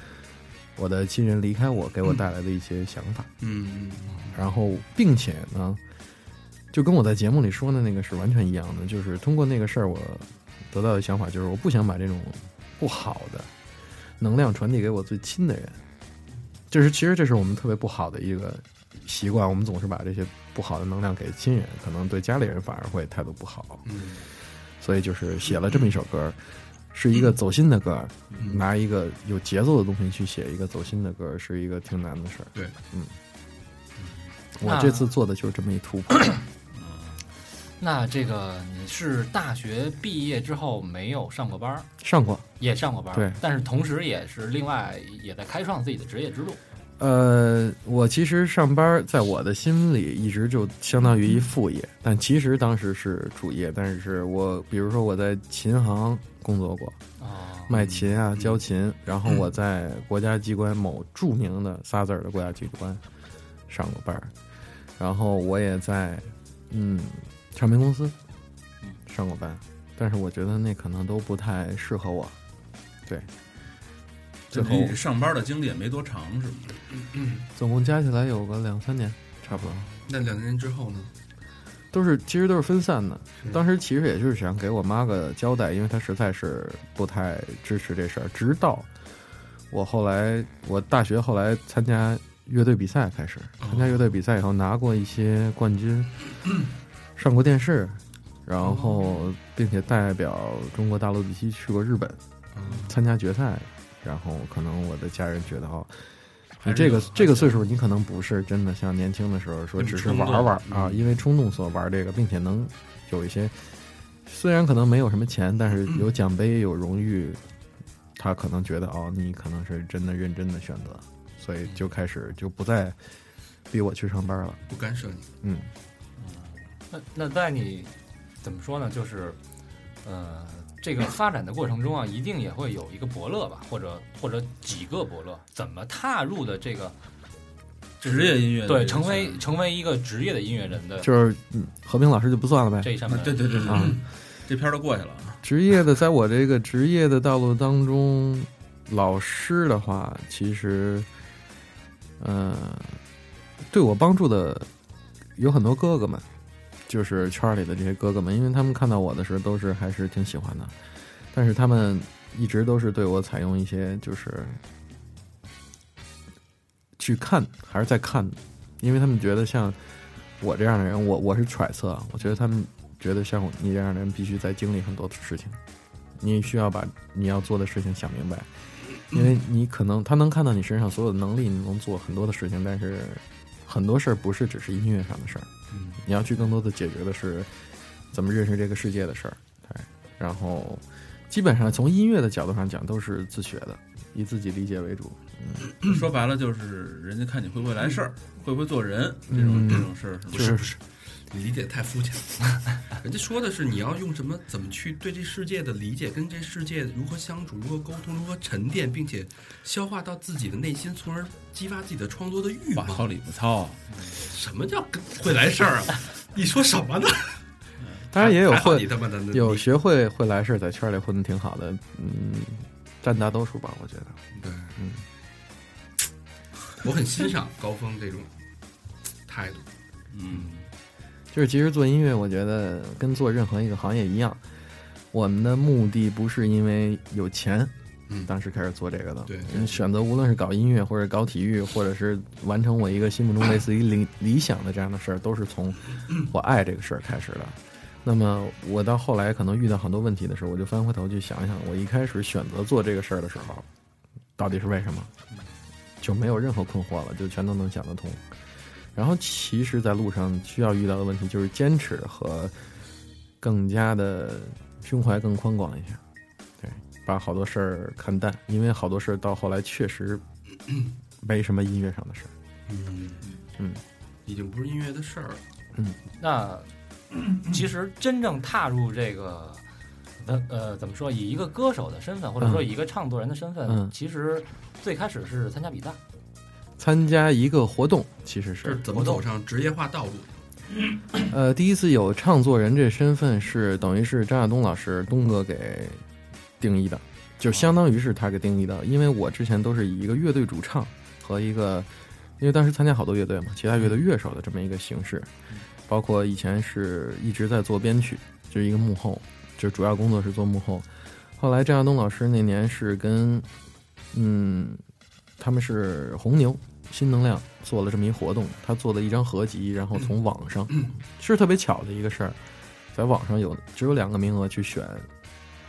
我的亲人离开我，给我带来的一些想法。嗯嗯然后并且呢，就跟我在节目里说的那个是完全一样的，就是通过那个事儿，我得到的想法就是，我不想把这种不好的能量传递给我最亲的人，就是其实这是我们特别不好的一个习惯，我们总是把这些不好的能量给亲人，可能对家里人反而会态度不好。嗯所以就是写了这么一首歌，是一个走心的歌，嗯拿一个有节奏的东西去写一个走心的歌，是一个挺难的事儿。对，嗯，我这次做的就是这么一突破。*coughs* *coughs* 那这个你是大学毕业之后没有上过班儿，上过，也上过班儿，对但是同时也是另外也在开创自己的职业之路。呃，我其实上班在我的心里一直就相当于一副业，但其实当时是主业。但是我比如说我在琴行工作过，啊，卖琴啊、教琴，然后我在国家机关某著名的仨字儿的国家机关上过班儿，然后我也在嗯唱片公司上过班，但是我觉得那可能都不太适合我。对，最后你上班的经历也没多长，是吗？*clears throat* 总共加起来有个两三年，差不多。那两年之后呢？都是其实都是分散的。当时其实也就是想给我妈个交代，因为她实在是不太支持这事儿。直到我后来，我大学后来参加乐队比赛，开始参加乐队比赛以后拿过一些冠军，*clears throat* 上过电视，然后并且代表中国大陆地区去过日本参加决赛，然后可能我的家人觉得哦。你这个这个岁数，你可能不是真的像年轻的时候说只是玩玩啊，因为冲动所玩这个，并且能有一些，虽然可能没有什么钱，但是有奖杯有荣誉，他可能觉得哦，你可能是真的认真的选择，所以就开始就不再逼我去上班了。不干涉你。嗯，那那在你怎么说呢？就是呃，这个 *laughs* 发展的过程中啊，一定也会有一个伯乐吧，或者或者几个伯乐，怎么踏入的这个职业音乐对成为成为一个职业的音乐人的就是嗯和平老师就不算了呗。这一扇门？对对对对，啊这片儿都过去了啊。职业的，在我这个职业的道路当中，老师的话，其实，呃，对我帮助的有很多哥哥们，就是圈里的这些哥哥们，因为他们看到我的时候都是还是挺喜欢的，但是他们一直都是对我采用一些就是去看，还是在看，因为他们觉得像我这样的人，我我是揣测，我觉得他们觉得像你这样的人必须在经历很多的事情，你需要把你要做的事情想明白，因为你可能他能看到你身上所有的能力，你能做很多的事情，但是很多事儿不是只是音乐上的事儿，嗯你要去更多的解决的是怎么认识这个世界的事儿，对，然后基本上从音乐的角度上讲都是自学的，以自己理解为主，嗯。说白了就是人家看你会不会来事儿，会不会做人，这种嗯。这种事儿是不是，你理解太肤浅了。*laughs* 人家说的是你要用什么，怎么去对这世界的理解，跟这世界如何相处，如何沟通，如何沉淀，并且消化到自己的内心，从而激发自己的创作的欲望。话糙理不糙啊，什么叫会来事儿啊？你说什么呢？*laughs* 当然也有会有学会会来事儿，在圈里混的挺好的，嗯，占大多数吧，我觉得。对，嗯，我很欣赏高峰这种态度。嗯，就是其实做音乐，我觉得跟做任何一个行业一样，我们的目的不是因为有钱，嗯当时开始做这个的。选择无论是搞音乐，或者搞体育，或者是完成我一个心目中类似于理理想的这样的事儿，都是从 *clears throat* 我爱这个事儿开始的。那么我到后来可能遇到很多问题的时候，我就翻回头去想想，我一开始选择做这个事儿的时候，到底是为什么？就没有任何困惑了，就全都能想得通。然后其实，在路上需要遇到的问题就是坚持和更加的胸怀更宽广一下，对，把好多事儿看淡，因为好多事儿到后来确实 *clears throat* 没什么音乐上的事儿。嗯嗯，已经不是音乐的事儿了。那 *clears throat* 其实真正踏入这个，呃呃，怎么说？以一个歌手的身份，或者说以一个唱作人的身份，嗯其实最开始是参加比赛。参加一个活动，其实是怎么走上职业化道路？呃，第一次有唱作人这身份是等于是张亚东老师东哥给定义的，就相当于是他给定义的。因为我之前都是以一个乐队主唱和一个，因为当时参加好多乐队嘛，其他乐队乐手的这么一个形式，包括以前是一直在做编曲，就是一个幕后，就主要工作是做幕后。后来张亚东老师那年是跟，嗯。他们是红牛新能量做了这么一活动，他做的一张合集，然后从网上、是特别巧的一个事儿，在网上有只有两个名额去选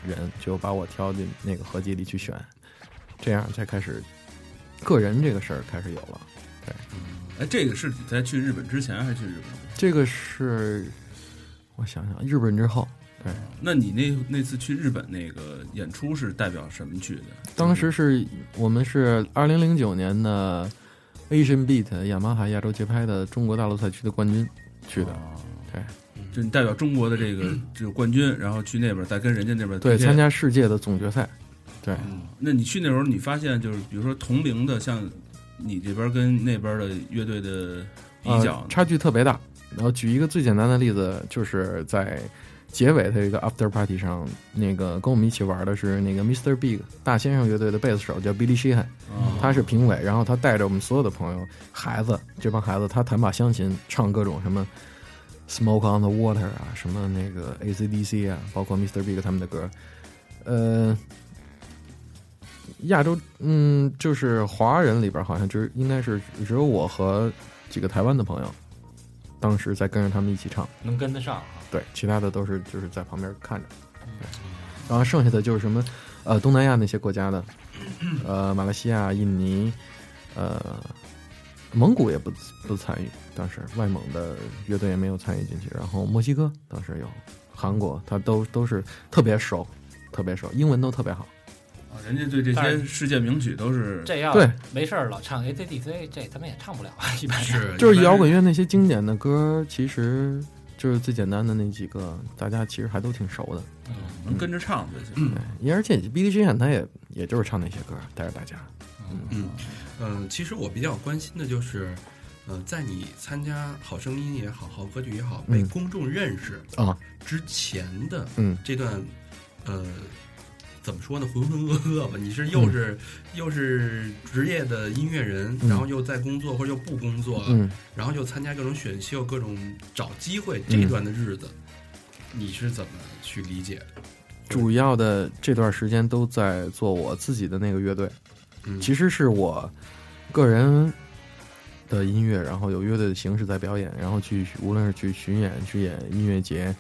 人，就把我挑进那个合集里去选，这样才开始个人这个事儿开始有了。对哎，这个是你在去日本之前还是去日本？这个是我想想，日本之后，对，那你那那次去日本那个演出是代表什么去的？当时是我们是二零零九年的 Asian Beat 雅马哈亚洲节拍的中国大陆赛区的冠军去的，哦。对，就你代表中国的这个这个冠军，然后去那边再跟人家那边对，参加世界的总决赛，对，嗯那你去那时候，你发现就是比如说同龄的，像你这边跟那边的乐队的比较，呃差距特别大。然后举一个最简单的例子，就是在结尾的一个 after party 上，那个跟我们一起玩的是那个 Mr. Big 大先生乐队的贝斯手叫 Billy Sheehan，哦他是评委，然后他带着我们所有的朋友、孩子，这帮孩子，他弹把湘琴，唱各种什么 Smoke on the Water 啊，什么那个 AC/DC 啊，包括 Mr. Big 他们的歌，呃，亚洲，嗯，就是华人里边好像只应该是只有我和几个台湾的朋友，当时在跟着他们一起唱，能跟得上啊。对，其他的都是就是在旁边看着，对，然后剩下的就是什么，呃，东南亚那些国家的，呃，马来西亚、印尼，呃，蒙古也不不参与，当时外蒙的乐队也没有参与进去，然后墨西哥当时有，韩国他都都是特别熟，特别熟，英文都特别好，啊人家对这些世界名曲都是这样对没事儿老唱 ACDC，这他们也唱不了啊，*laughs* 一般是就是摇滚乐那些经典的歌，其实就是最简单的那几个，大家其实还都挺熟的。能跟着唱就行。而且 B D G 他也也就是唱那些歌，带着大家。嗯嗯，其实我比较关心的就是，呃，在你参加《好声音》也好，好歌曲也好，被嗯公众认识啊之前的嗯这段，呃，怎么说呢，浑浑噩噩吧？你是又是、又是职业的音乐人，嗯。然后又在工作或者又不工作，嗯，然后又参加各种选秀、各种找机会，嗯。这段的日子，你是怎么去理解？的？主要的这段时间都在做我自己的那个乐队，嗯，其实是我个人的音乐，然后有乐队的形式在表演，然后去无论是去巡演、去演音乐节，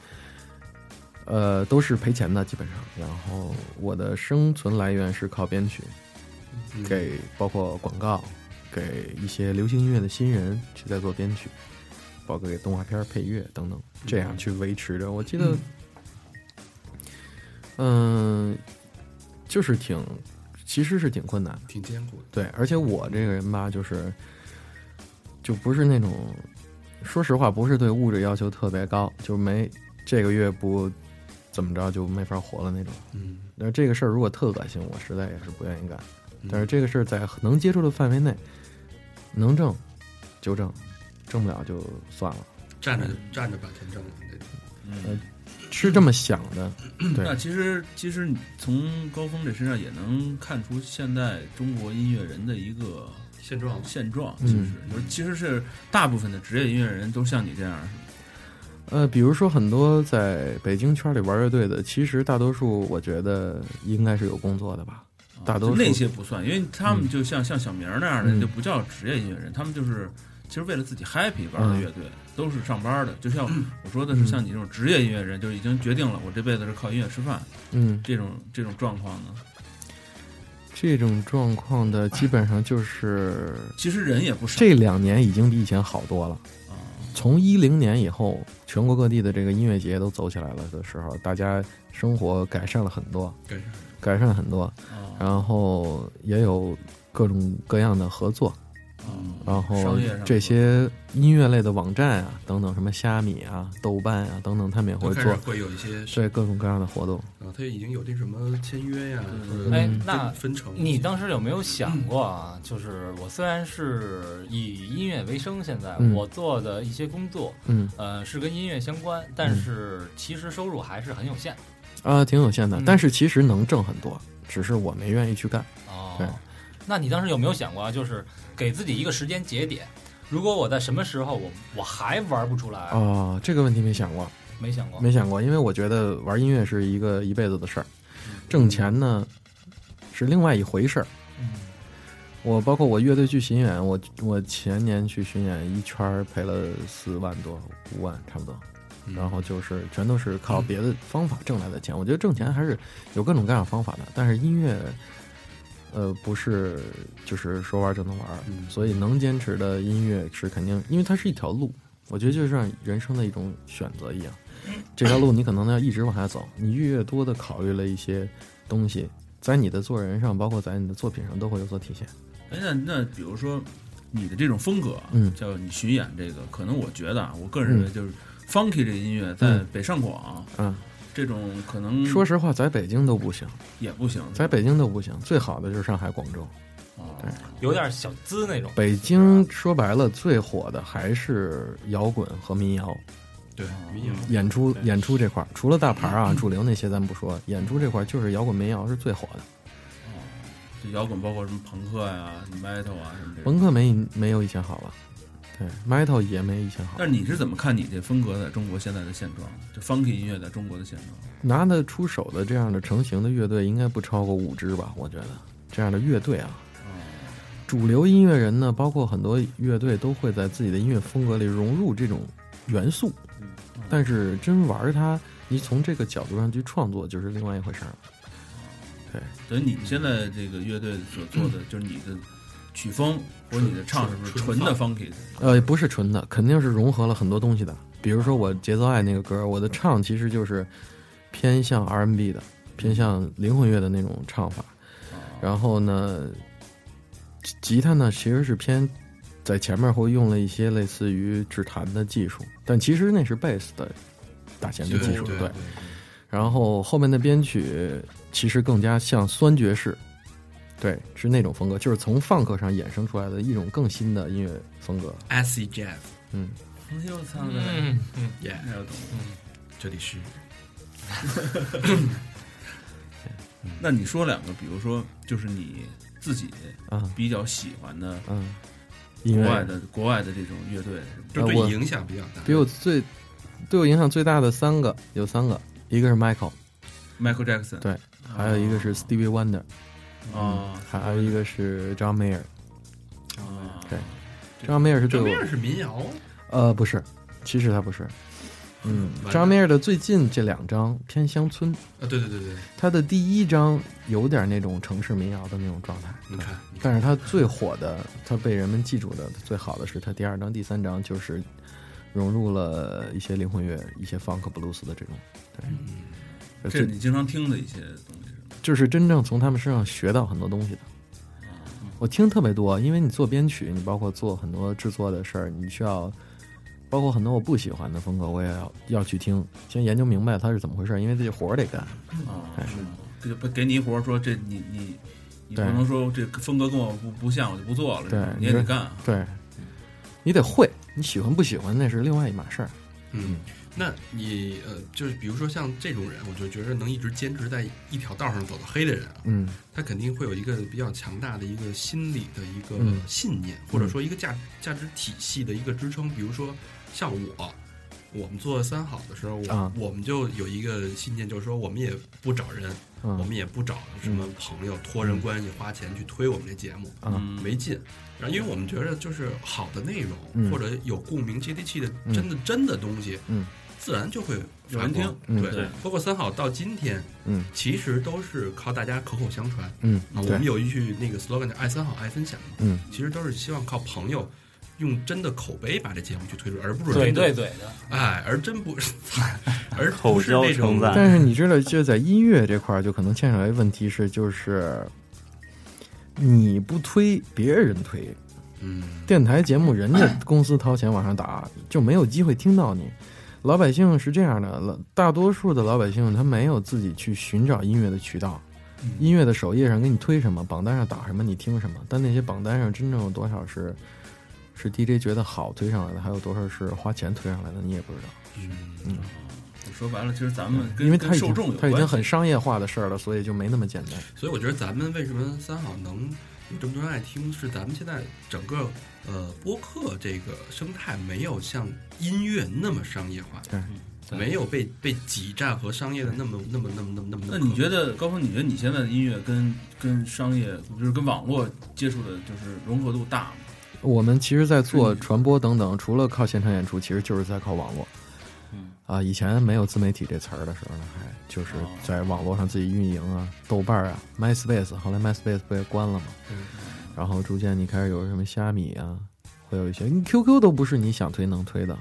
呃，都是赔钱的基本上。然后我的生存来源是靠编曲，嗯给包括广告，给一些流行音乐的新人去在做编曲，包括给动画片配乐等等，这样去维持着。我记得，嗯，就是挺，其实是挺困难的。挺艰苦的。对，而且我这个人吧，就是就不是那种，说实话，不是对物质要求特别高，就没这个月不怎么着就没法活了那种。嗯，但是这个事儿如果特恶心，我实在也是不愿意干。嗯但是这个事儿在能接触的范围内，能挣就挣，挣不了就算了，站着站着把钱挣了那种。嗯，是这么想的。*clears throat* 对那其实其实你从高峰这身上也能看出现在中国音乐人的一个现状现状，嗯其实就是其实是大部分的职业音乐人都像你这样，呃，比如说很多在北京圈里玩乐队的，其实大多数我觉得应该是有工作的吧。大多数就那些不算，因为他们就像、像小明那样的，嗯就不叫职业音乐人，他们就是其实为了自己 happy 玩的乐队，都是上班的。就像我说的是，嗯像你这种职业音乐人，就已经决定了我这辈子是靠音乐吃饭，嗯，这种这种状况呢，这种状况的基本上就是其实人也不少。这两年已经比以前好多了。啊，从一零年以后，全国各地的这个音乐节都走起来了的时候，大家生活改善了很多，改善。改善了很多，啊然后也有各种各样的合作，然后这些音乐类的网站啊，等等，什么虾米啊、豆瓣啊等等，他们也会做会有一些对各种各样的活动。啊，他已经有这什么签约呀，哎，那分成。你当时有没有想过啊？就是我虽然是以音乐为生，现在嗯我做的一些工作，嗯呃，是跟音乐相关，但是其实收入还是很有限。啊，挺有限的嗯，但是其实能挣很多，只是我没愿意去干。哦，对。那你当时有没有想过啊？就是给自己一个时间节点，如果我在什么时候我我还玩不出来，哦，这个问题没想过，没想过。没想过，因为我觉得玩音乐是一个一辈子的事儿，挣钱呢是另外一回事儿。嗯我包括我乐队去巡演，我我前年去巡演一圈儿赔了四万多五万差不多，嗯然后就是全都是靠别的方法挣来的钱。我觉得挣钱还是有各种各样方法的，但是音乐，呃，不是就是说玩就能玩，嗯。所以能坚持的音乐是肯定，因为它是一条路，我觉得就像人生的一种选择一样，这条路你可能要一直往下走，你越越多的考虑了一些东西，在你的做人上，包括在你的作品上都会有所体现。哎，那那比如说你的这种风格啊，嗯。叫你巡演这个，可能我觉得啊，我个人认为就是 funky 这个音乐在嗯。北上广、嗯，这种可能说实话，在北京都不行，也不行，在北京都不行，最好的就是上海、广州。啊对有点小资那种。北京说白了，最火的还是摇滚和民谣。对民谣演出演出这块儿，除了大牌啊、主流那些咱不说，演出这块儿就是摇滚民谣是最火的。这摇滚包括什么朋克呀、metal 啊什么这种。朋克没没有以前好了，对，metal 也没以前好。但是你是怎么看你这风格在中国现在的现状？就 funky 音乐在中国的现状？拿得出手的这样的成型的乐队应该不超过五支吧？我觉得这样的乐队啊，主流音乐人呢，包括很多乐队都会在自己的音乐风格里融入这种元素，但是真玩它，你从这个角度上去创作就是另外一回事儿对，所以你们现在这个乐队所做的，就是你的曲风或者你的唱是不是纯的 funky 的？呃，不是纯的，肯定是融合了很多东西的。比如说我节奏爱那个歌，我的唱其实就是偏向 R&B 的，偏向灵魂乐的那种唱法。然后呢，吉吉他呢其实是偏在前面会用了一些类似于指弹的技术，但其实那是贝斯的打弦的技术。对对，然后后面的编曲其实更加像酸爵士，对，是那种风格，就是从放克上衍生出来的一种更新的音乐风格。acid jazz，嗯，哎呦我操！嗯嗯，耶，那要懂。这里是。*laughs* 那你说两个，比如说就是你自己啊。比较喜欢的嗯，国外的国外的这种乐队对我影响比较大。比我最对我影响最大的三个有三个，一个是 Michael，Michael Jackson 对还有一个是 Stevie Wonder，啊，还有一个是 John Mayer。啊，对 John Mayer 是对我这面是民谣，呃不是，其实他不是。嗯完，John Mayer 的最近这两张偏乡村，啊，对对对对，他的第一张有点那种城市民谣的那种状态，你看，但是他最火的，他被人们记住的最好的是他第二张、第三张，就是融入了一些灵魂乐、一些 funk blues 的这种，对，呃这这是你经常听的一些？就是真正从他们身上学到很多东西的。我听特别多，因为你做编曲，你包括做很多制作的事儿，你需要包括很多我不喜欢的风格，我也要要去听，先研究明白它是怎么回事儿，因为这活儿得干。啊是，这就不给你一活儿，说这你你你不能说这风格跟我不不像，我就不做了，对你也得干。对，你得会，你喜欢不喜欢那是另外一码事儿。嗯，那你呃，就是比如说像这种人，我就觉得能一直坚持在一条道上走到黑的人啊，嗯他肯定会有一个比较强大的一个心理的一个嗯信念，或者说一个价价值体系的一个支撑。比如说像我，我们做三好的时候，我、啊我们就有一个信念，就是说我们也不找人，嗯我们也不找什么朋友托人关系花钱去推我们这节目，啊嗯没劲。然后，因为我们觉得就是好的内容、嗯或者有共鸣、接地气的、嗯真的真的东西，嗯自然就会有人听嗯对，对。包括三好到今天，嗯。其实都是靠大家口口相传。嗯啊，我们有一句那个 slogan 叫“爱三好，爱分享”，嗯。其实都是希望靠朋友用真的口碑把这节目去推出，而不是对真的对对的，哎，而真不是，*laughs* 而不口交是那种称赞但是你知道，就在音乐这块儿，就可能牵扯到一个问题是，就是你不推，别人推。嗯，电台节目，人家公司掏钱往上打，就没有机会听到你。老百姓是这样的，老大多数的老百姓他没有自己去寻找音乐的渠道，音乐的首页上给你推什么，榜单上打什么，你听什么。但那些榜单上真正有多少是是 DJ 觉得好推上来的，还有多少是花钱推上来的，你也不知道。嗯，说白了，其实咱们跟因为它已跟受众有经它已经很商业化的事儿了，所以就没那么简单。所以我觉得咱们为什么三好能有这么多人爱听，是咱们现在整个呃播客这个生态没有像音乐那么商业化。对，没有被被挤占和商业的那么那么那么那么那么。那你觉得高峰？你觉得你现在的音乐跟跟商业，就是跟网络接触的，就是融合度大吗？我们其实，在做嗯传播等等，除了靠现场演出，其实就是在靠网络。嗯啊，以前没有自媒体这词儿的时候呢，还就是在网络上自己运营啊，豆瓣啊，MySpace，后来 MySpace 不也关了吗？嗯然后逐渐你开始有什么虾米啊，会有一些你 QQ 都不是你想推能推的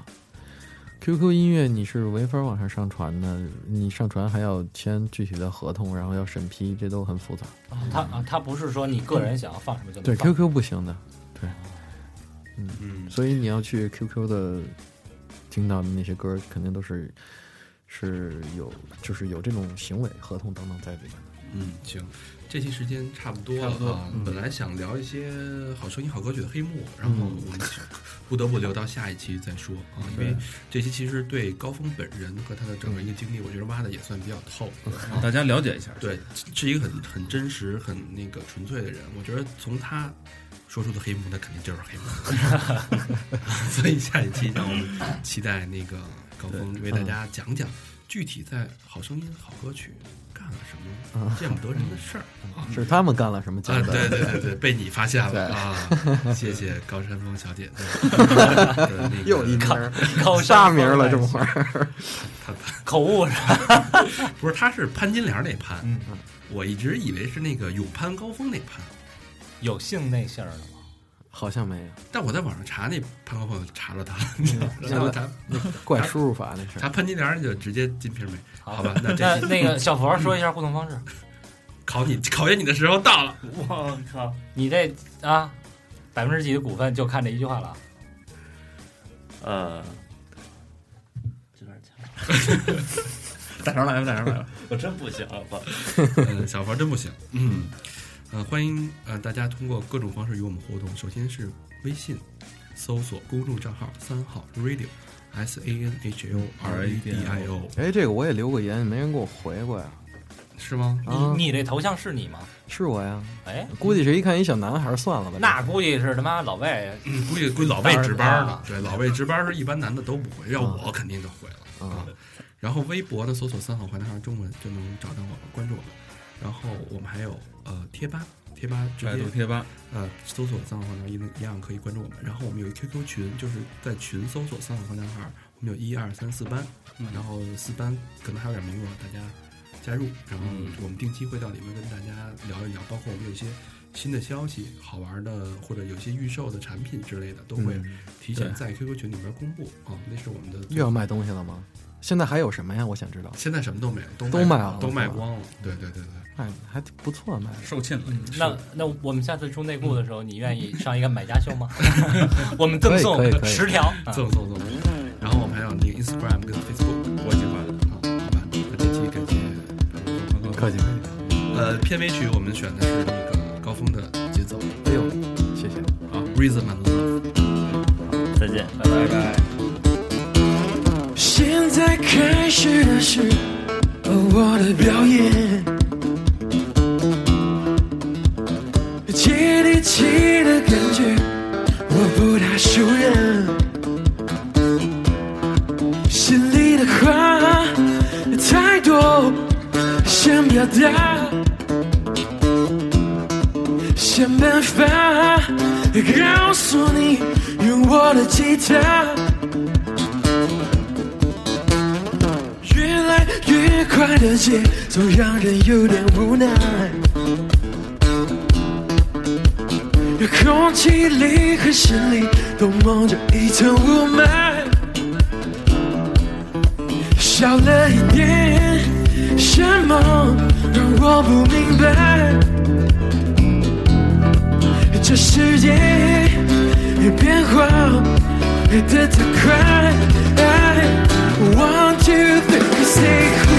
，QQ 音乐你是没法往上上传的，你上传还要签具体的合同，然后要审批，这都很复杂。啊他啊，他不是说你个人想要放什么就能对。QQ 不行的，对，嗯嗯，所以你要去 QQ 的听到的那些歌，肯定都是是有就是有这种行为合同等等在里面的。嗯，行，这期时间差不多了啊。嗯本来想聊一些好声音、好歌曲的黑幕，然后我们不得不留到下一期再说啊，因为这期其实对高峰本人和他的整个一个经历，我觉得挖的也算比较透。让大家了解一下。对，是一个很很真实、很那个纯粹的人。我觉得从他说出的黑幕，那肯定就是黑幕。*laughs* 所以下一期让我们期待那个高峰为大家讲讲具体在《好声音》好歌曲干了什么 *laughs* 见不得人的事儿。*laughs* 是他们干了什么啊，见的？对对对对，被你发现了啊！谢谢高山峰小姐姐又一坑儿高仨名儿了，这么会儿。口误是吧？不是，他是潘金莲那潘，嗯我一直以为是那个勇攀高峰那攀。有姓那姓儿的吗？好像没有，但我在网上查那潘高峰，查了他，嗯然后他怪输入法那是。查潘金莲就直接金瓶梅。好吧，那 *laughs* 那那个小佛说一下互动方式。考你考验你的时候到了。我靠！你这啊，百分之几的股份就看这一句话了啊。呃，这边强，打上来吧，打上来吧。*laughs* 我真不行了，我嗯，小佛真不行。嗯，呃，欢迎呃大家通过各种方式与我们互动。首先是微信搜索公众账号三号 radio s a n h o r a d i o 哎，这个我也留过言，没人给我回过呀。是吗？啊，你你这头像是你吗？是我呀。哎，估计是一看一小男孩儿，算了吧。那估计是他妈老魏。嗯估计估计老魏值班呢啊。对，老魏值班是一般男的都不会，要我肯定就回了啊啊。然后微博呢，搜索“三号坏男孩”中文就能找到我们，关注我们。然后我们还有呃贴吧，贴吧直接百度贴吧，呃，搜索“三好坏男孩”一一样可以关注我们。然后我们有一 QQ 群，就是在群搜索“三好坏男孩”，我们有一二三四班，然后四班可能还有点名额，大家加入。然后嗯我们定期会到里面跟大家聊一聊，包括我们有一些新的消息、好玩的或者有一些预售的产品之类的，都会嗯提前在 QQ 群里面公布啊。那是我们的又要卖东西了吗？现在还有什么呀？我想知道。现在什么都没有，都都卖了都卖光了。对对对对。哎，还不错卖的。售罄了。那那我们下次出内裤的时候，你愿意上一个买家秀吗？*laughs* 我们赠送十条。啊 *laughs* 赠送赠送。然后我们还有那个 Instagram 跟 Facebook 国际化的啊，好吧。那这期感谢客气客气。呃，片尾曲我们选的是那个高峰的节奏，哎呦，谢谢。好，Rhythm and Love。再见。拜拜。现在开始的是我的表演，接地气的感觉我不大熟练，心里的话太多想表达，想办法告诉你，用我的吉他。愉快的节奏让人有点无奈，空气里和心里都蒙着一层雾霾，少了一点什么让我不明白，这世界变化的太快。One, two, three, mistake